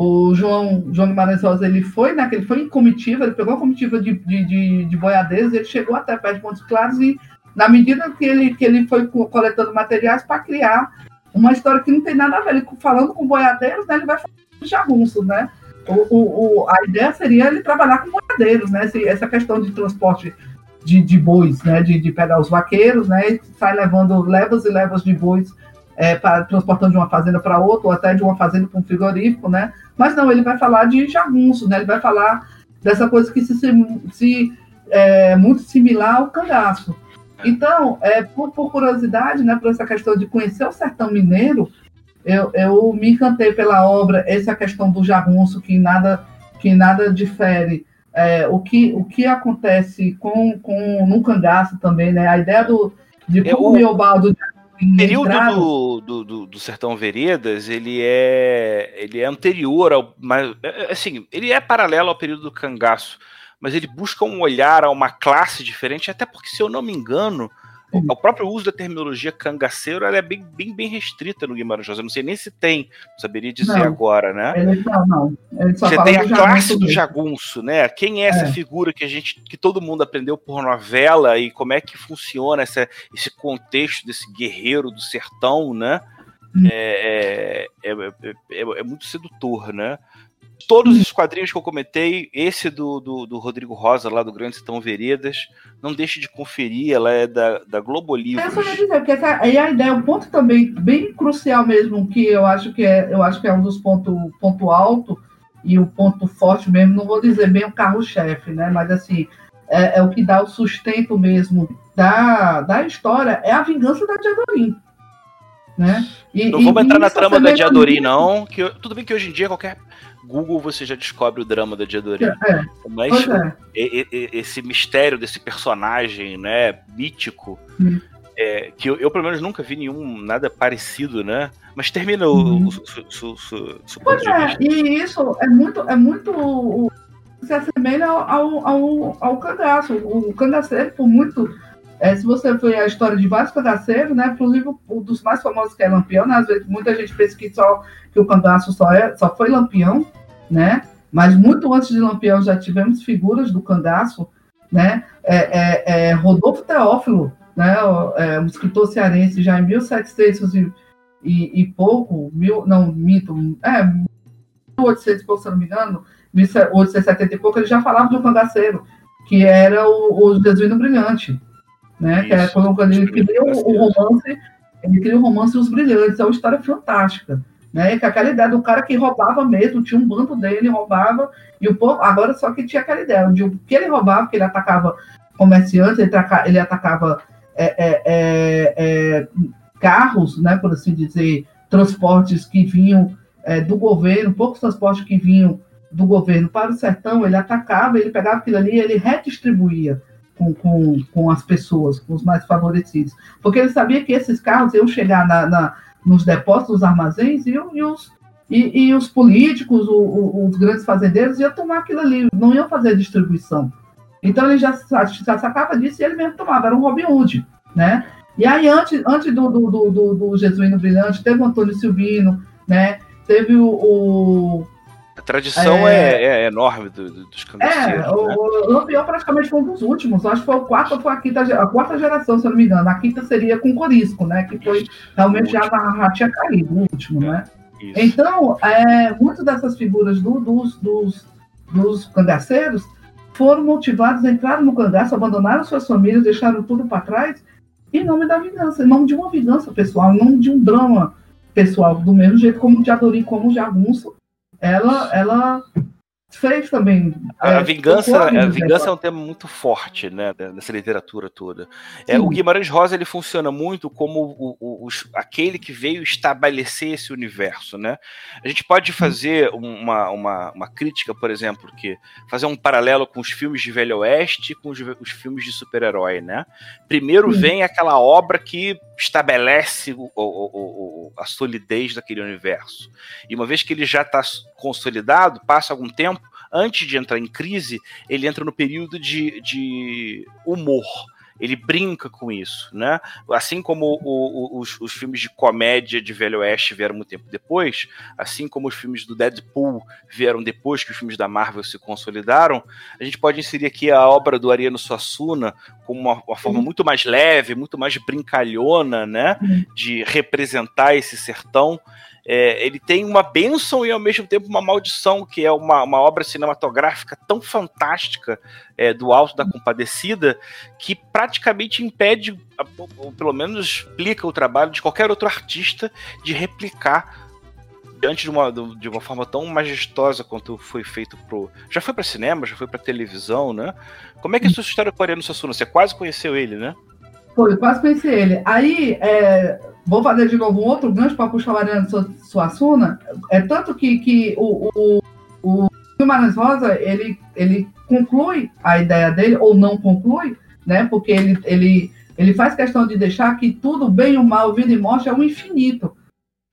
o João, João Guimarães Rosa, ele foi, né, ele foi em comitiva, ele pegou a comitiva de, de, de, de boiadeiros, ele chegou até perto de Montes Claros e, na medida que ele, que ele foi coletando materiais para criar uma história que não tem nada a ver, ele falando com boiadeiros, né, ele vai falar de jagunços, né? O, o, o, a ideia seria ele trabalhar com boiadeiros, né? Esse, essa questão de transporte de, de bois, né? De, de pegar os vaqueiros, né? E sai levando levas e levas de bois é, transportando de uma fazenda para outra, ou até de uma fazenda para um frigorífico, né? Mas não, ele vai falar de jagunço, né? Ele vai falar dessa coisa que se, se é muito similar ao cangaço. Então, é, por, por, curiosidade, né, por essa questão de conhecer o sertão mineiro, eu, eu me encantei pela obra, essa questão do jagunço, que nada, que nada difere. É, o, que, o que acontece com, com no cangaço também, né? A ideia do, de como o Miobaldo o período do, do, do, do, Sertão Veredas, ele é, ele é anterior ao. Mas, é, é, assim, ele é paralelo ao período do cangaço, mas ele busca um olhar a uma classe diferente, até porque, se eu não me engano, o próprio uso da terminologia cangaceiro é bem, bem, bem restrita no Guimarães Rosa. Eu não sei nem se tem, saberia dizer não, agora, né? Ele, não, não. Você tem a classe do jagunço, né? Quem é, é, essa figura que a gente, que todo mundo aprendeu por novela e como é que funciona essa, esse contexto desse guerreiro do sertão, né? Hum. É, é, é, é, muito sedutor, né? Todos os quadrinhos que eu comentei, esse do, do, do, Rodrigo Rosa, lá do Grande Sertão Veredas, não deixe de conferir, ela é da, da Globo Livros. Eu só dizer, porque essa, aí a ideia, um ponto também bem crucial mesmo, que eu acho que é, eu acho que é um dos pontos ponto alto e o ponto forte mesmo, não vou dizer bem o carro-chefe, né? Mas assim, é, é, o que dá o sustento mesmo da, da história, é a vingança da Diadorim. Né? E, não vamos entrar na trama da Diadorim, não. Que, tudo bem que hoje em dia qualquer Google você já descobre o drama da Diadorim. É, Mas é. esse mistério desse personagem, né, mítico, hum. é, que eu, eu, pelo menos nunca vi nenhum nada parecido, né? Mas termina hum. o, o, o, Pois é, e isso é muito, é muito se assemelha ao, ao, ao cangaço. O cangaceiro, por muito. É, se você for a história de vários cangaceiros, né? Inclusive um dos mais famosos que é Lampião, né? Às vezes muita gente pensa que, só, que o cangaço só, é, só foi Lampião, né? Mas muito antes de Lampião já tivemos figuras do cangaço, né? É, é, é Rodolfo Teófilo, né? É, um escritor cearense já em 1700 e, e, e pouco, mil, não, mito, é, 1800 e pouco, se não me engano, 1870 e pouco, ele já falava de um cangaceiro, que era o, o Jesuíno Brilhante, né? Isso, que é quando ele criou o romance, ele criou o romance Os Brilhantes, é uma história fantástica né? Que aquela ideia do cara que roubava mesmo, tinha um bando dele, roubava, e o povo, agora só que tinha aquela ideia de o que ele roubava, que ele atacava comerciantes, ele, ataca, ele atacava é, é, é, é, carros, né, por assim dizer, transportes que vinham é, do governo, poucos transportes que vinham do governo para o sertão, ele atacava, ele pegava aquilo ali, ele redistribuía com, com, com as pessoas, com os mais favorecidos, porque ele sabia que esses carros iam chegar na, na nos depósitos, nos armazéns, e, e os, e, e, os políticos, o, o, os grandes fazendeiros, iam tomar aquilo ali, não iam fazer distribuição. Então ele já, já sacava disso e ele mesmo tomava, era um Robin Hood, né? E aí, antes, antes do, do, do, do Jesuíno Brilhante, teve o Antônio Silvino, né? teve o, o a tradição é, é, é enorme do, do, dos cangaceiros. É, o, né? o Lampião praticamente foi um dos últimos. Acho que foi o quarto ou foi a quinta, a quarta geração, se eu não me engano. A quinta seria com Corisco, né? Que foi realmente já, já tinha caído, o último, é, né? Isso. Então, é, muitas dessas figuras do, dos, dos, dos cangaceiros foram motivados, entraram no cangaço, abandonaram suas famílias, deixaram tudo para trás, em nome da vingança, em nome de uma vingança pessoal, em nome de um drama pessoal, do mesmo jeito como o Diadorim, como o Jagunço, ela, ela fez também. A, é, vingança, a vingança é um tema muito forte, né, nessa literatura toda. É, o Guimarães Rosa ele funciona muito como o, o, o, aquele que veio estabelecer esse universo, né? A gente pode fazer uma, uma, uma crítica, por exemplo, que fazer um paralelo com os filmes de Velho Oeste e com os, os filmes de super-herói, né? Primeiro Sim. vem aquela obra que estabelece o, a solidez daquele universo. E uma vez que ele já está consolidado, passa algum tempo, antes de entrar em crise, ele entra no período de, de humor ele brinca com isso, né? Assim como o, o, os, os, filmes de comédia de Velho Oeste vieram muito tempo depois, assim como os filmes do Deadpool vieram depois que os filmes da Marvel se consolidaram, a gente pode inserir aqui a obra do Ariano Suassuna como uma, uma forma muito mais leve, muito mais brincalhona, né? De representar esse sertão é, ele tem uma bênção e ao mesmo tempo uma maldição, que é uma, uma obra cinematográfica tão fantástica é, do Alto da Compadecida, que praticamente impede, ou pelo menos explica o trabalho de qualquer outro artista de replicar diante de uma, de uma forma tão majestosa quanto foi feito pro. Já foi para cinema, já foi para televisão, né? Como é que é a sua história Ariano Suassuna? Você quase conheceu ele, né? Foi, quase conheci ele. Aí, é, vou fazer de novo um outro gancho para puxar o Ariano Suassuna. É tanto que, que o, o, o Guimarães Rosa, ele, ele conclui a ideia dele, ou não conclui, né? Porque ele, ele, ele faz questão de deixar que tudo, bem ou mal, vida e morte, é um infinito,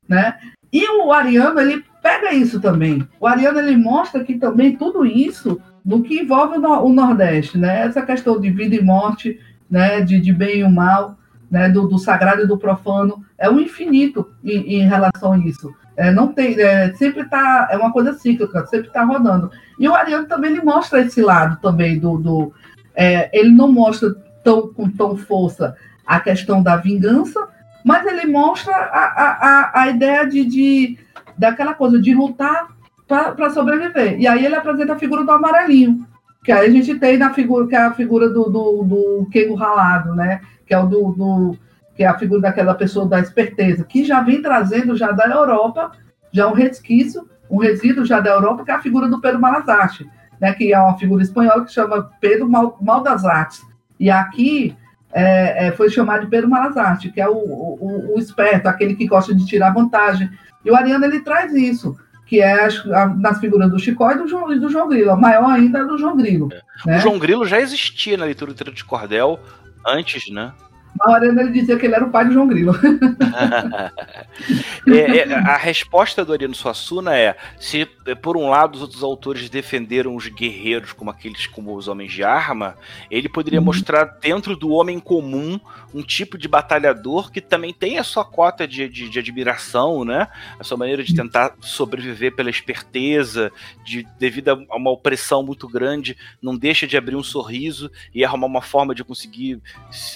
né? E o Ariano, ele pega isso também. O Ariano, ele mostra que também tudo isso do que envolve o Nordeste, né? Essa questão de vida e morte, né, de, de bem e o mal, né, do, do sagrado e do profano, é um infinito em, em relação a isso. É, não tem, é, sempre está é uma coisa cíclica, sempre está rodando. E o Ariano também ele mostra esse lado também do, do é, ele não mostra tão com tão força a questão da vingança, mas ele mostra a, a, a ideia de, de daquela coisa de lutar para sobreviver. E aí ele apresenta a figura do amarelinho, que aí a gente tem na figura, que é a figura do, do, do Kengo ralado, né? Que é o do, do, que é a figura daquela pessoa da esperteza, que já vem trazendo já da Europa, já um resquício, um resíduo já da Europa, que é a figura do Pedro Malazarte, né? Que é uma figura espanhola que chama Pedro Mal, Mal das Artes. E aqui é, é, foi chamado de Pedro Malazarte, que é o, o, o, esperto, aquele que gosta de tirar vantagem. E o Ariano ele traz isso que é a, nas figuras do Chicó e do João, e do João Grilo. A maior ainda é do João Grilo. É. Né? O João Grilo já existia na literatura de cordel antes, né? Na hora ele dizia que ele era o pai de João Grilo. é, é, a resposta do Ariano Suassuna é: se por um lado os outros autores defenderam os guerreiros como aqueles como os homens de arma, ele poderia uhum. mostrar dentro do homem comum um tipo de batalhador que também tem a sua cota de, de, de admiração, né? A sua maneira de tentar sobreviver pela esperteza, de devido a uma opressão muito grande, não deixa de abrir um sorriso e arrumar uma forma de conseguir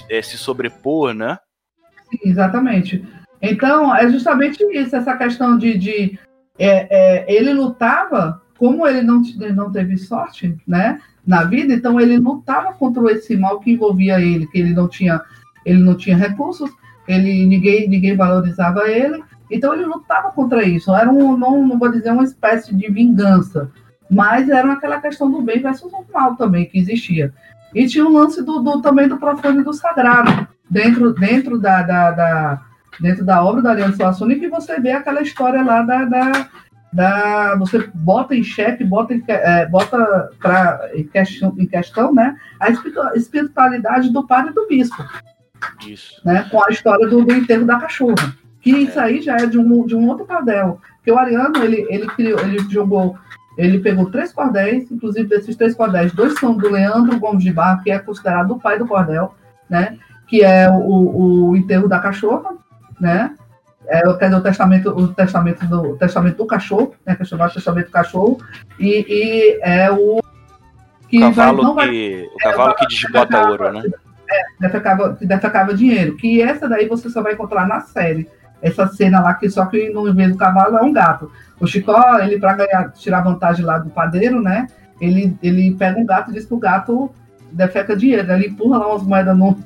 é, se sobreviver sobrepor, né? Sim, exatamente. Então, é justamente isso, essa questão de. de é, é, ele lutava, como ele não, não teve sorte né, na vida, então ele lutava contra esse mal que envolvia ele, que ele não tinha, ele não tinha recursos, ele, ninguém, ninguém valorizava ele, então ele lutava contra isso. Era um, não, não vou dizer uma espécie de vingança, mas era aquela questão do bem versus o mal também que existia. E tinha o lance do, do, também do profano e do sagrado, dentro, dentro, da, da, da dentro da obra da Aliança Suassuna, que você vê aquela história lá da, da, da você bota em xeque, bota, em, é, bota pra, em, questão, em questão né, a espiritualidade do padre e do bispo. Isso. Né, com a história do, do enterro da cachorra. Que é. isso aí já é de um, de um outro padrão. Porque o Ariano, ele, ele, criou, ele jogou ele pegou três cordéis, inclusive desses três cordéis, dois são do Leandro Gomes de Barro, que é considerado o pai do cordel, né? Que é o, o enterro da cachorra, né? é, quer dizer, o testamento, o testamento do o testamento do cachorro, né, que é chamado testamento do cachorro, e, e é o que cavalo vai, não vai, que, o cavalo é, que desbota ouro, né? É, defecava, que defecava dinheiro. Que essa daí você só vai encontrar na série. Essa cena lá, que só que no invés do cavalo é um gato. O Chicó, ele, para ganhar, tirar vantagem lá do padeiro, né? Ele, ele pega um gato e diz que o gato defeca dinheiro. Né? Ele empurra lá umas moedas no,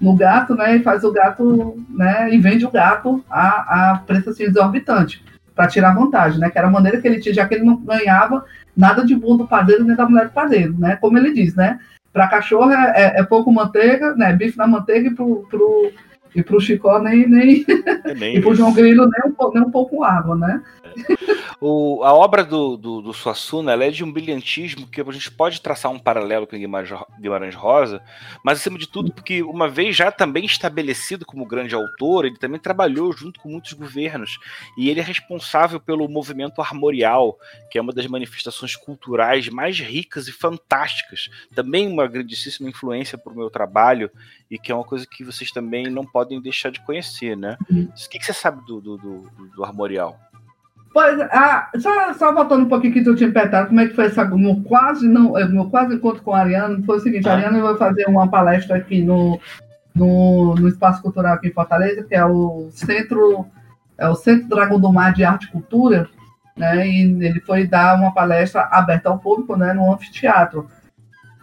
no gato, né? E faz o gato, né? E vende o gato a, a preço assim, exorbitante para tirar vantagem, né? Que era a maneira que ele tinha, já que ele não ganhava nada de bom do padeiro nem da mulher do padeiro, né? Como ele diz, né? Para cachorro é, é, é, pouco manteiga, né? Bife na manteiga e pro, pro, e pro Chicó nem, nem, é e pro João Grilo nem um, nem um pouco água, né? O, a obra do, do, do Suassuna é de um brilhantismo que a gente pode traçar um paralelo com Guimarães, Guimarães Rosa, mas acima de tudo porque uma vez já também estabelecido como grande autor, ele também trabalhou junto com muitos governos e ele é responsável pelo movimento armorial, que é uma das manifestações culturais mais ricas e fantásticas, também uma grandíssima influência para o meu trabalho e que é uma coisa que vocês também não podem deixar de conhecer, né? Uhum. O que, que você sabe do, do, do, do armorial? Pois, ah, só, só voltando um pouquinho que tu tinha perguntado, como é que foi essa, meu quase, não, meu quase encontro com a Ariana, foi o seguinte, a ah. Ariana vai fazer uma palestra aqui no, no, no Espaço Cultural aqui em Fortaleza, que é o Centro, é o Centro Dragão do Mar de Arte e Cultura, né, e ele foi dar uma palestra aberta ao público, né, no anfiteatro.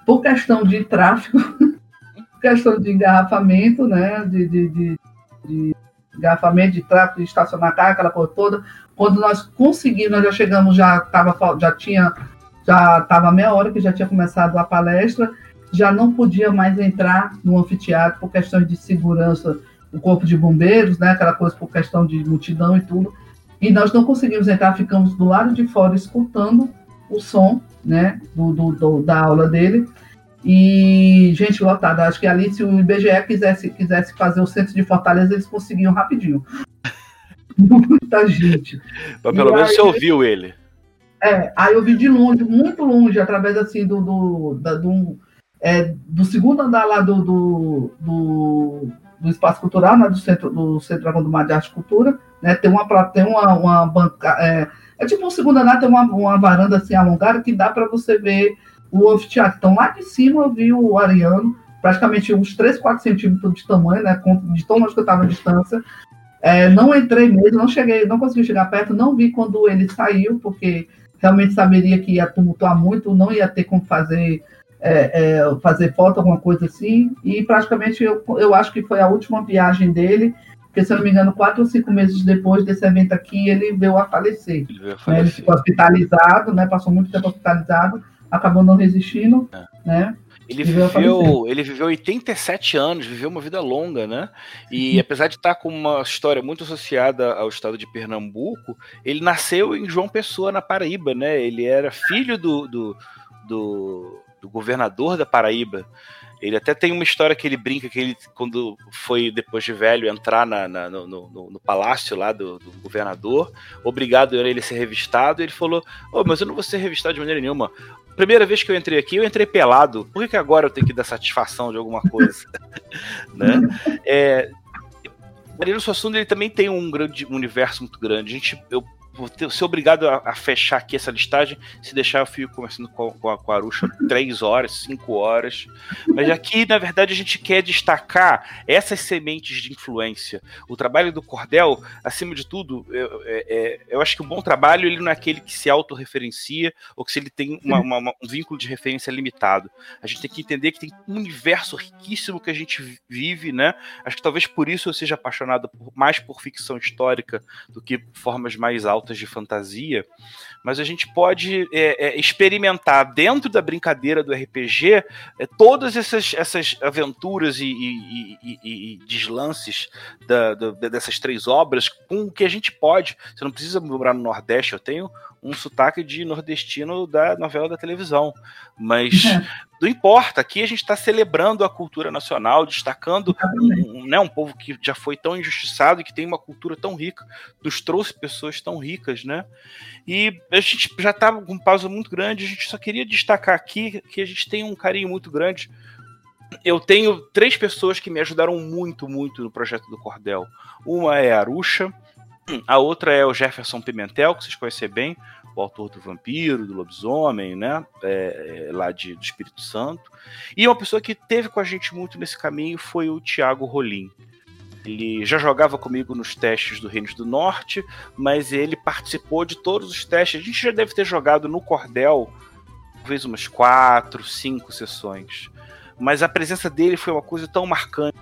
Por questão de tráfego, por questão de engarrafamento, né, de, de, de, de engarrafamento, de tráfego, de estacionar carro, aquela coisa toda, quando nós conseguimos, nós já chegamos, já tava, já tinha, já estava meia hora que já tinha começado a palestra, já não podia mais entrar no anfiteatro por questões de segurança, o corpo de bombeiros, né, aquela coisa por questão de multidão e tudo. E nós não conseguimos entrar, ficamos do lado de fora escutando o som, né, do, do, do da aula dele. E gente lotada, acho que ali se o IBGE quisesse quisesse fazer o centro de Fortaleza, eles conseguiam rapidinho muita gente. Mas pelo e menos aí, você ouviu ele. É, aí eu vi de longe, muito longe, através assim do, do, da, do, é, do segundo andar lá do, do, do, do, espaço cultural, né, do centro do Centro Dragão do Mar de Arte e Cultura, né, tem uma tem uma, uma banca, é, é tipo um segundo andar, tem uma, uma varanda assim alongada que dá para você ver o anfiteatro. Então lá de cima eu vi o Ariano, praticamente uns 3, 4 centímetros de tamanho, né, de tão longe que eu estava a distância, é, não entrei mesmo, não cheguei, não consegui chegar perto, não vi quando ele saiu, porque realmente saberia que ia tumultuar muito, não ia ter como fazer é, é, fazer foto, alguma coisa assim. E praticamente eu, eu acho que foi a última viagem dele, porque se eu não me engano, quatro ou cinco meses depois desse evento aqui, ele veio a falecer. Ele, veio a falecer. Né? ele ficou hospitalizado, né? Passou muito tempo hospitalizado, acabou não resistindo, é. né? Ele viveu, ele viveu 87 anos, viveu uma vida longa, né? E uhum. apesar de estar com uma história muito associada ao estado de Pernambuco, ele nasceu em João Pessoa, na Paraíba, né? Ele era filho do, do, do, do governador da Paraíba. Ele até tem uma história que ele brinca que ele, quando foi, depois de velho, entrar na, na no, no, no, palácio lá do, do, governador, obrigado ele ser revistado, ele falou: oh, mas eu não vou ser revistado de maneira nenhuma primeira vez que eu entrei aqui, eu entrei pelado. Por que, que agora eu tenho que dar satisfação de alguma coisa? né? É, Marino Suassuna ele também tem um grande um universo muito grande. A gente, eu vou ter, ser obrigado a, a, fechar aqui essa listagem. Se deixar, eu fico conversando com, com, a, Arusha três horas, cinco horas. Mas aqui, na verdade, a gente quer destacar essas sementes de influência. O trabalho do Cordel, acima de tudo, eu, é, é, eu acho que o um bom trabalho ele não é aquele que se autorreferencia ou que se ele tem uma, uma, um vínculo de referência limitado. A gente tem que entender que tem um universo riquíssimo que a gente vive, né? Acho que talvez por isso eu seja apaixonado por, mais por ficção histórica do que formas mais altas de fantasia, mas a gente pode é, é, experimentar dentro da brincadeira do RPG é, todas essas, essas aventuras e, e, e, e deslances da, da, dessas três obras com o que a gente pode. Você não precisa morar no Nordeste, eu tenho um sotaque de nordestino da novela da televisão. Mas é. não importa, aqui a gente está celebrando a cultura nacional, destacando um, né, um povo que já foi tão injustiçado e que tem uma cultura tão rica, nos trouxe pessoas tão ricas, né? E a gente já estava com um pausa muito grande, a gente só queria destacar aqui que a gente tem um carinho muito grande eu tenho três pessoas que me ajudaram muito, muito no projeto do Cordel. Uma é a Arusha, a outra é o Jefferson Pimentel, que vocês conhecem bem, o autor do Vampiro, do Lobisomem, né? É, é, lá de, do Espírito Santo. E uma pessoa que teve com a gente muito nesse caminho foi o Tiago Rolim. Ele já jogava comigo nos testes do Reinos do Norte, mas ele participou de todos os testes. A gente já deve ter jogado no Cordel talvez umas quatro, cinco sessões. Mas a presença dele foi uma coisa tão marcante.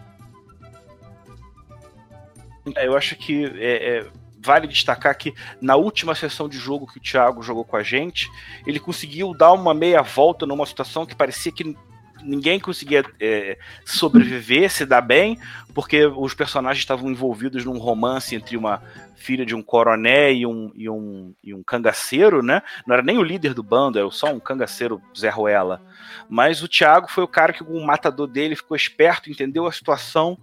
Eu acho que é, é, vale destacar que na última sessão de jogo que o Thiago jogou com a gente, ele conseguiu dar uma meia volta numa situação que parecia que ninguém conseguia é, sobreviver, se dar bem, porque os personagens estavam envolvidos num romance entre uma filha de um coroné e um, e um, e um cangaceiro, né? Não era nem o líder do bando, era só um cangaceiro Zé Ruela. Mas o Thiago foi o cara que o matador dele ficou esperto, entendeu a situação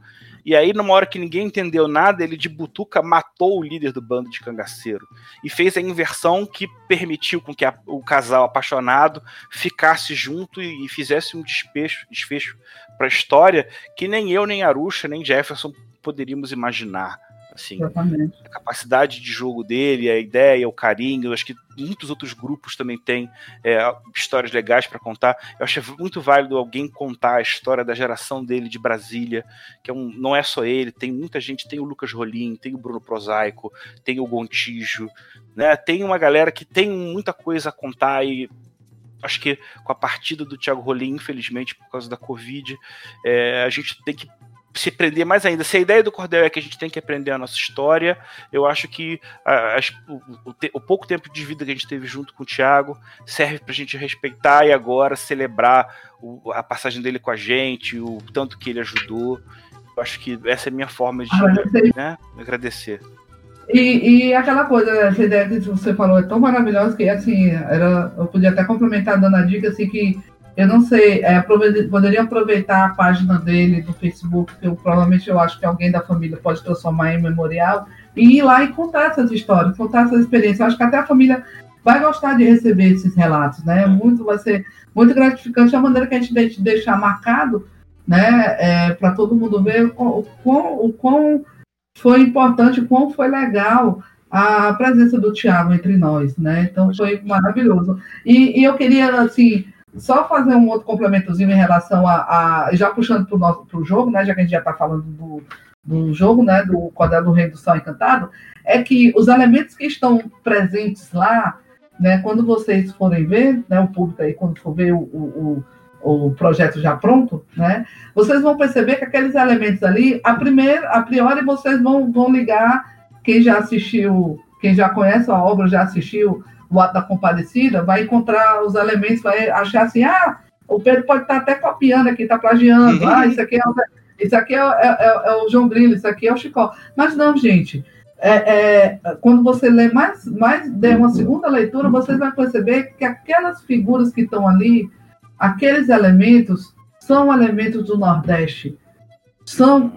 e aí, numa hora que ninguém entendeu nada, ele de butuca matou o líder do bando de cangaceiro. E fez a inversão que permitiu com que a, o casal apaixonado ficasse junto e, e fizesse um despecho, desfecho para a história que nem eu, nem Arusha, nem Jefferson poderíamos imaginar. Assim, Exatamente. a capacidade de jogo dele, a ideia, o carinho, acho que muitos outros grupos também têm é, histórias legais para contar. Eu acho muito válido alguém contar a história da geração dele de Brasília, que é um, não é só ele, tem muita gente, tem o Lucas Rolim, tem o Bruno Prosaico, tem o Gontijo, né? Tem uma galera que tem muita coisa a contar e acho que com a partida do Thiago Rolim, infelizmente, por causa da Covid, é, a gente tem que se prender mais ainda. Se a ideia do Cordel é que a gente tem que aprender a nossa história, eu acho que a, a, o, o, o, pouco tempo de vida que a gente teve junto com o Thiago serve para a gente respeitar e agora celebrar o, a passagem dele com a gente, o tanto que ele ajudou. Eu acho que essa é a minha forma de agradecer. Né, agradecer. E, e, aquela coisa, essa ideia que você falou é tão maravilhosa que assim, era, eu podia até complementar dando a dica assim que eu não sei, é, poderia aproveitar a página dele do Facebook, que eu, provavelmente eu acho que alguém da família pode transformar em memorial, e ir lá e contar essas histórias, contar essas experiências. Eu acho que até a família vai gostar de receber esses relatos, né? Muito, vai ser muito gratificante a maneira que a gente deixar marcado, né? É, para todo mundo ver o quão, o quão foi importante, o quão foi legal a presença do Tiago entre nós, né? Então foi maravilhoso. E, e eu queria, assim, só fazer um outro complementozinho em relação a, a já puxando para o jogo, né, já que a gente já está falando do, do jogo, né, do Cordel do Rei do Sol Encantado, é que os elementos que estão presentes lá, né, quando vocês forem ver, né, o público aí, quando for ver o, o, o projeto já pronto, né, vocês vão perceber que aqueles elementos ali, a primeira, a priori, vocês vão, vão ligar, quem já assistiu, quem já conhece a obra, já assistiu o ato da compadecida, vai encontrar os elementos, vai achar assim, ah, o Pedro pode estar até copiando aqui, está plagiando, uhum. ah, isso aqui, é, isso aqui é, é, é, é, o João Grilo, isso aqui é o Chicó. Mas não, gente, é, é, quando você lê mais, mais der uma segunda leitura, você vai perceber que aquelas figuras que estão ali, aqueles elementos, são elementos do Nordeste. São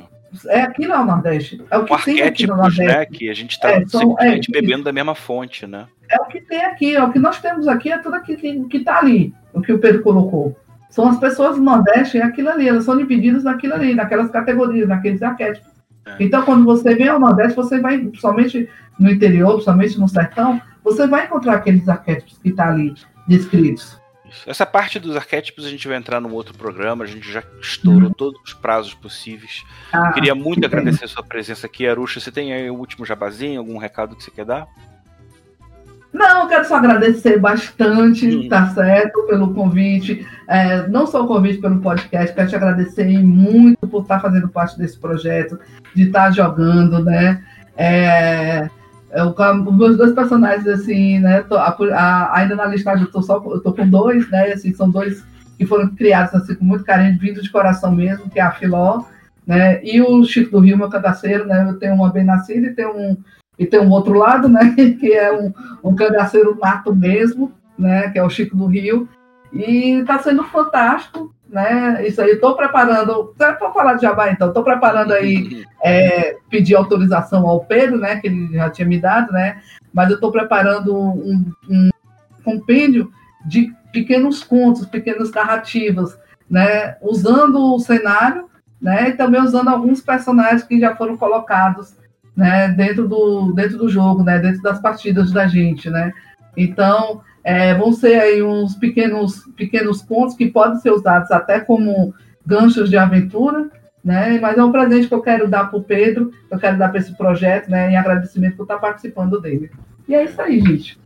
é aqui no Nordeste. É o que tem aqui no Nordeste. Né, que a gente está é, simplesmente é, bebendo da mesma fonte, né? É o que tem aqui, é o que nós temos aqui, é tudo aquilo que está ali, o que o Pedro colocou. São as pessoas do Nordeste, é aquilo ali, elas são divididas naquilo ali, naquelas categorias, naqueles arquétipos. É. Então, quando você vem ao Nordeste, você vai, somente no interior, somente no sertão, você vai encontrar aqueles arquétipos que estão tá ali descritos. Essa parte dos arquétipos a gente vai entrar num outro programa, a gente já estourou uhum. todos os prazos possíveis. Ah, Queria muito agradecer a sua presença aqui, Arusha. Você tem aí o último jabazinho, algum recado que você quer dar? Não, quero só agradecer bastante, hum. tá certo, pelo convite. É, não só o convite pelo podcast, quero te agradecer muito por estar fazendo parte desse projeto, de estar jogando, né? É, eu, os meus dois personagens, assim, né? Tô, a, a, ainda na listagem eu tô, só, eu tô com dois, né? Assim, são dois que foram criados assim, com muito carinho, vindo de coração mesmo, que é a Filó, né? E o Chico do Rio, meu cangaceiro, né? Eu tenho uma bem nascida e tenho um, e tem um outro lado, né? Que é um, um cangaceiro nato mesmo, né? Que é o Chico do Rio. E está sendo fantástico, né? Isso aí, estou preparando, para falar de Jabá então, estou preparando aí, é, pedir autorização ao Pedro, né? Que ele já tinha me dado, né? Mas eu estou preparando um, um compêndio de pequenos contos, pequenas narrativas, né, usando o cenário, né, e também usando alguns personagens que já foram colocados, né, dentro do, dentro do jogo, né, dentro das partidas da gente, né. Então, é, vão ser aí uns pequenos, pequenos pontos que podem ser usados até como ganchos de aventura, né? Mas é um presente que eu quero dar para o Pedro, eu quero dar para esse projeto, né? Em agradecimento por estar participando dele. E é isso aí, gente.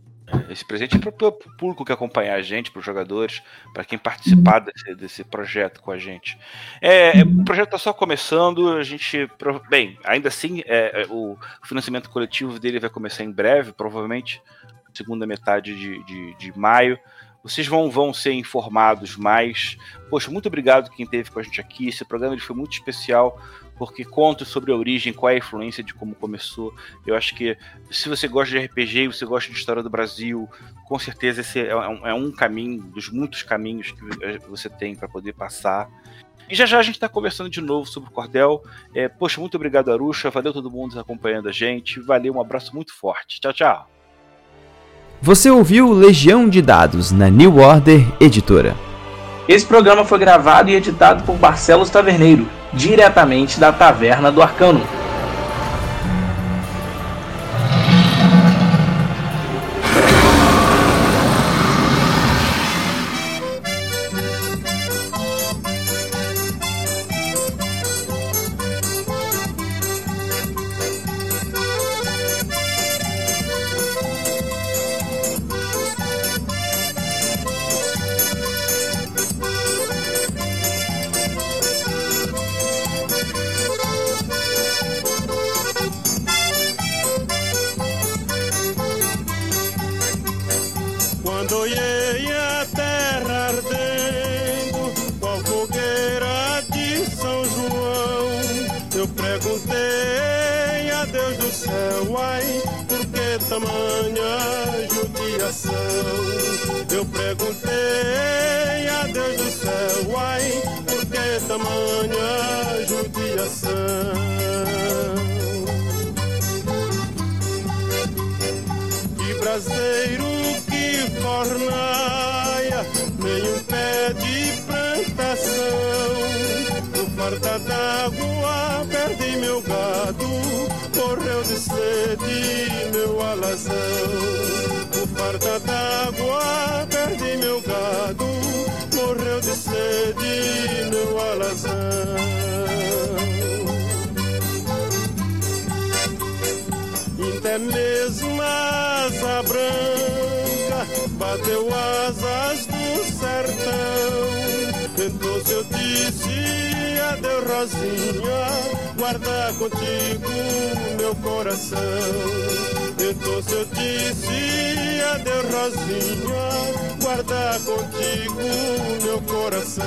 Esse presente é para o público que acompanha a gente, para os jogadores, para quem participar uhum. desse, desse, projeto com a gente. É, é. O projeto está só começando, a gente. Bem, ainda assim, é, é, o financiamento coletivo dele vai começar em breve, provavelmente segunda metade de, de, de maio. Vocês vão, vão ser informados mais. Poxa, muito obrigado quem esteve com a gente aqui. Esse programa ele foi muito especial porque conta sobre a origem, qual é a influência de como começou. Eu acho que se você gosta de RPG e você gosta de história do Brasil, com certeza esse é um, é um caminho dos muitos caminhos que você tem para poder passar. E já já a gente está conversando de novo sobre o Cordel. É, poxa, muito obrigado, Arusha. Valeu todo mundo acompanhando a gente. Valeu, um abraço muito forte. Tchau, tchau. Você ouviu Legião de Dados na New Order Editora. Esse programa foi gravado e editado por Barcelos Taverneiro, diretamente da Taverna do Arcano. sozinha, guarda contigo meu coração. Então se eu disse adeus, Rosinha, guarda contigo meu coração.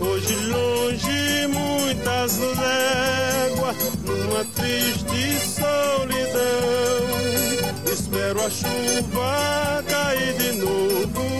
Hoje longe, muitas léguas, numa triste solidão. Espero a chuva cair de novo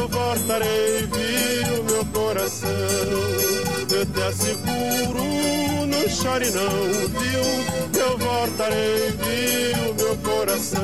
Eu voltarei, viu, meu coração. Eu te asseguro, não chore não, viu? Eu voltarei, viu, meu coração.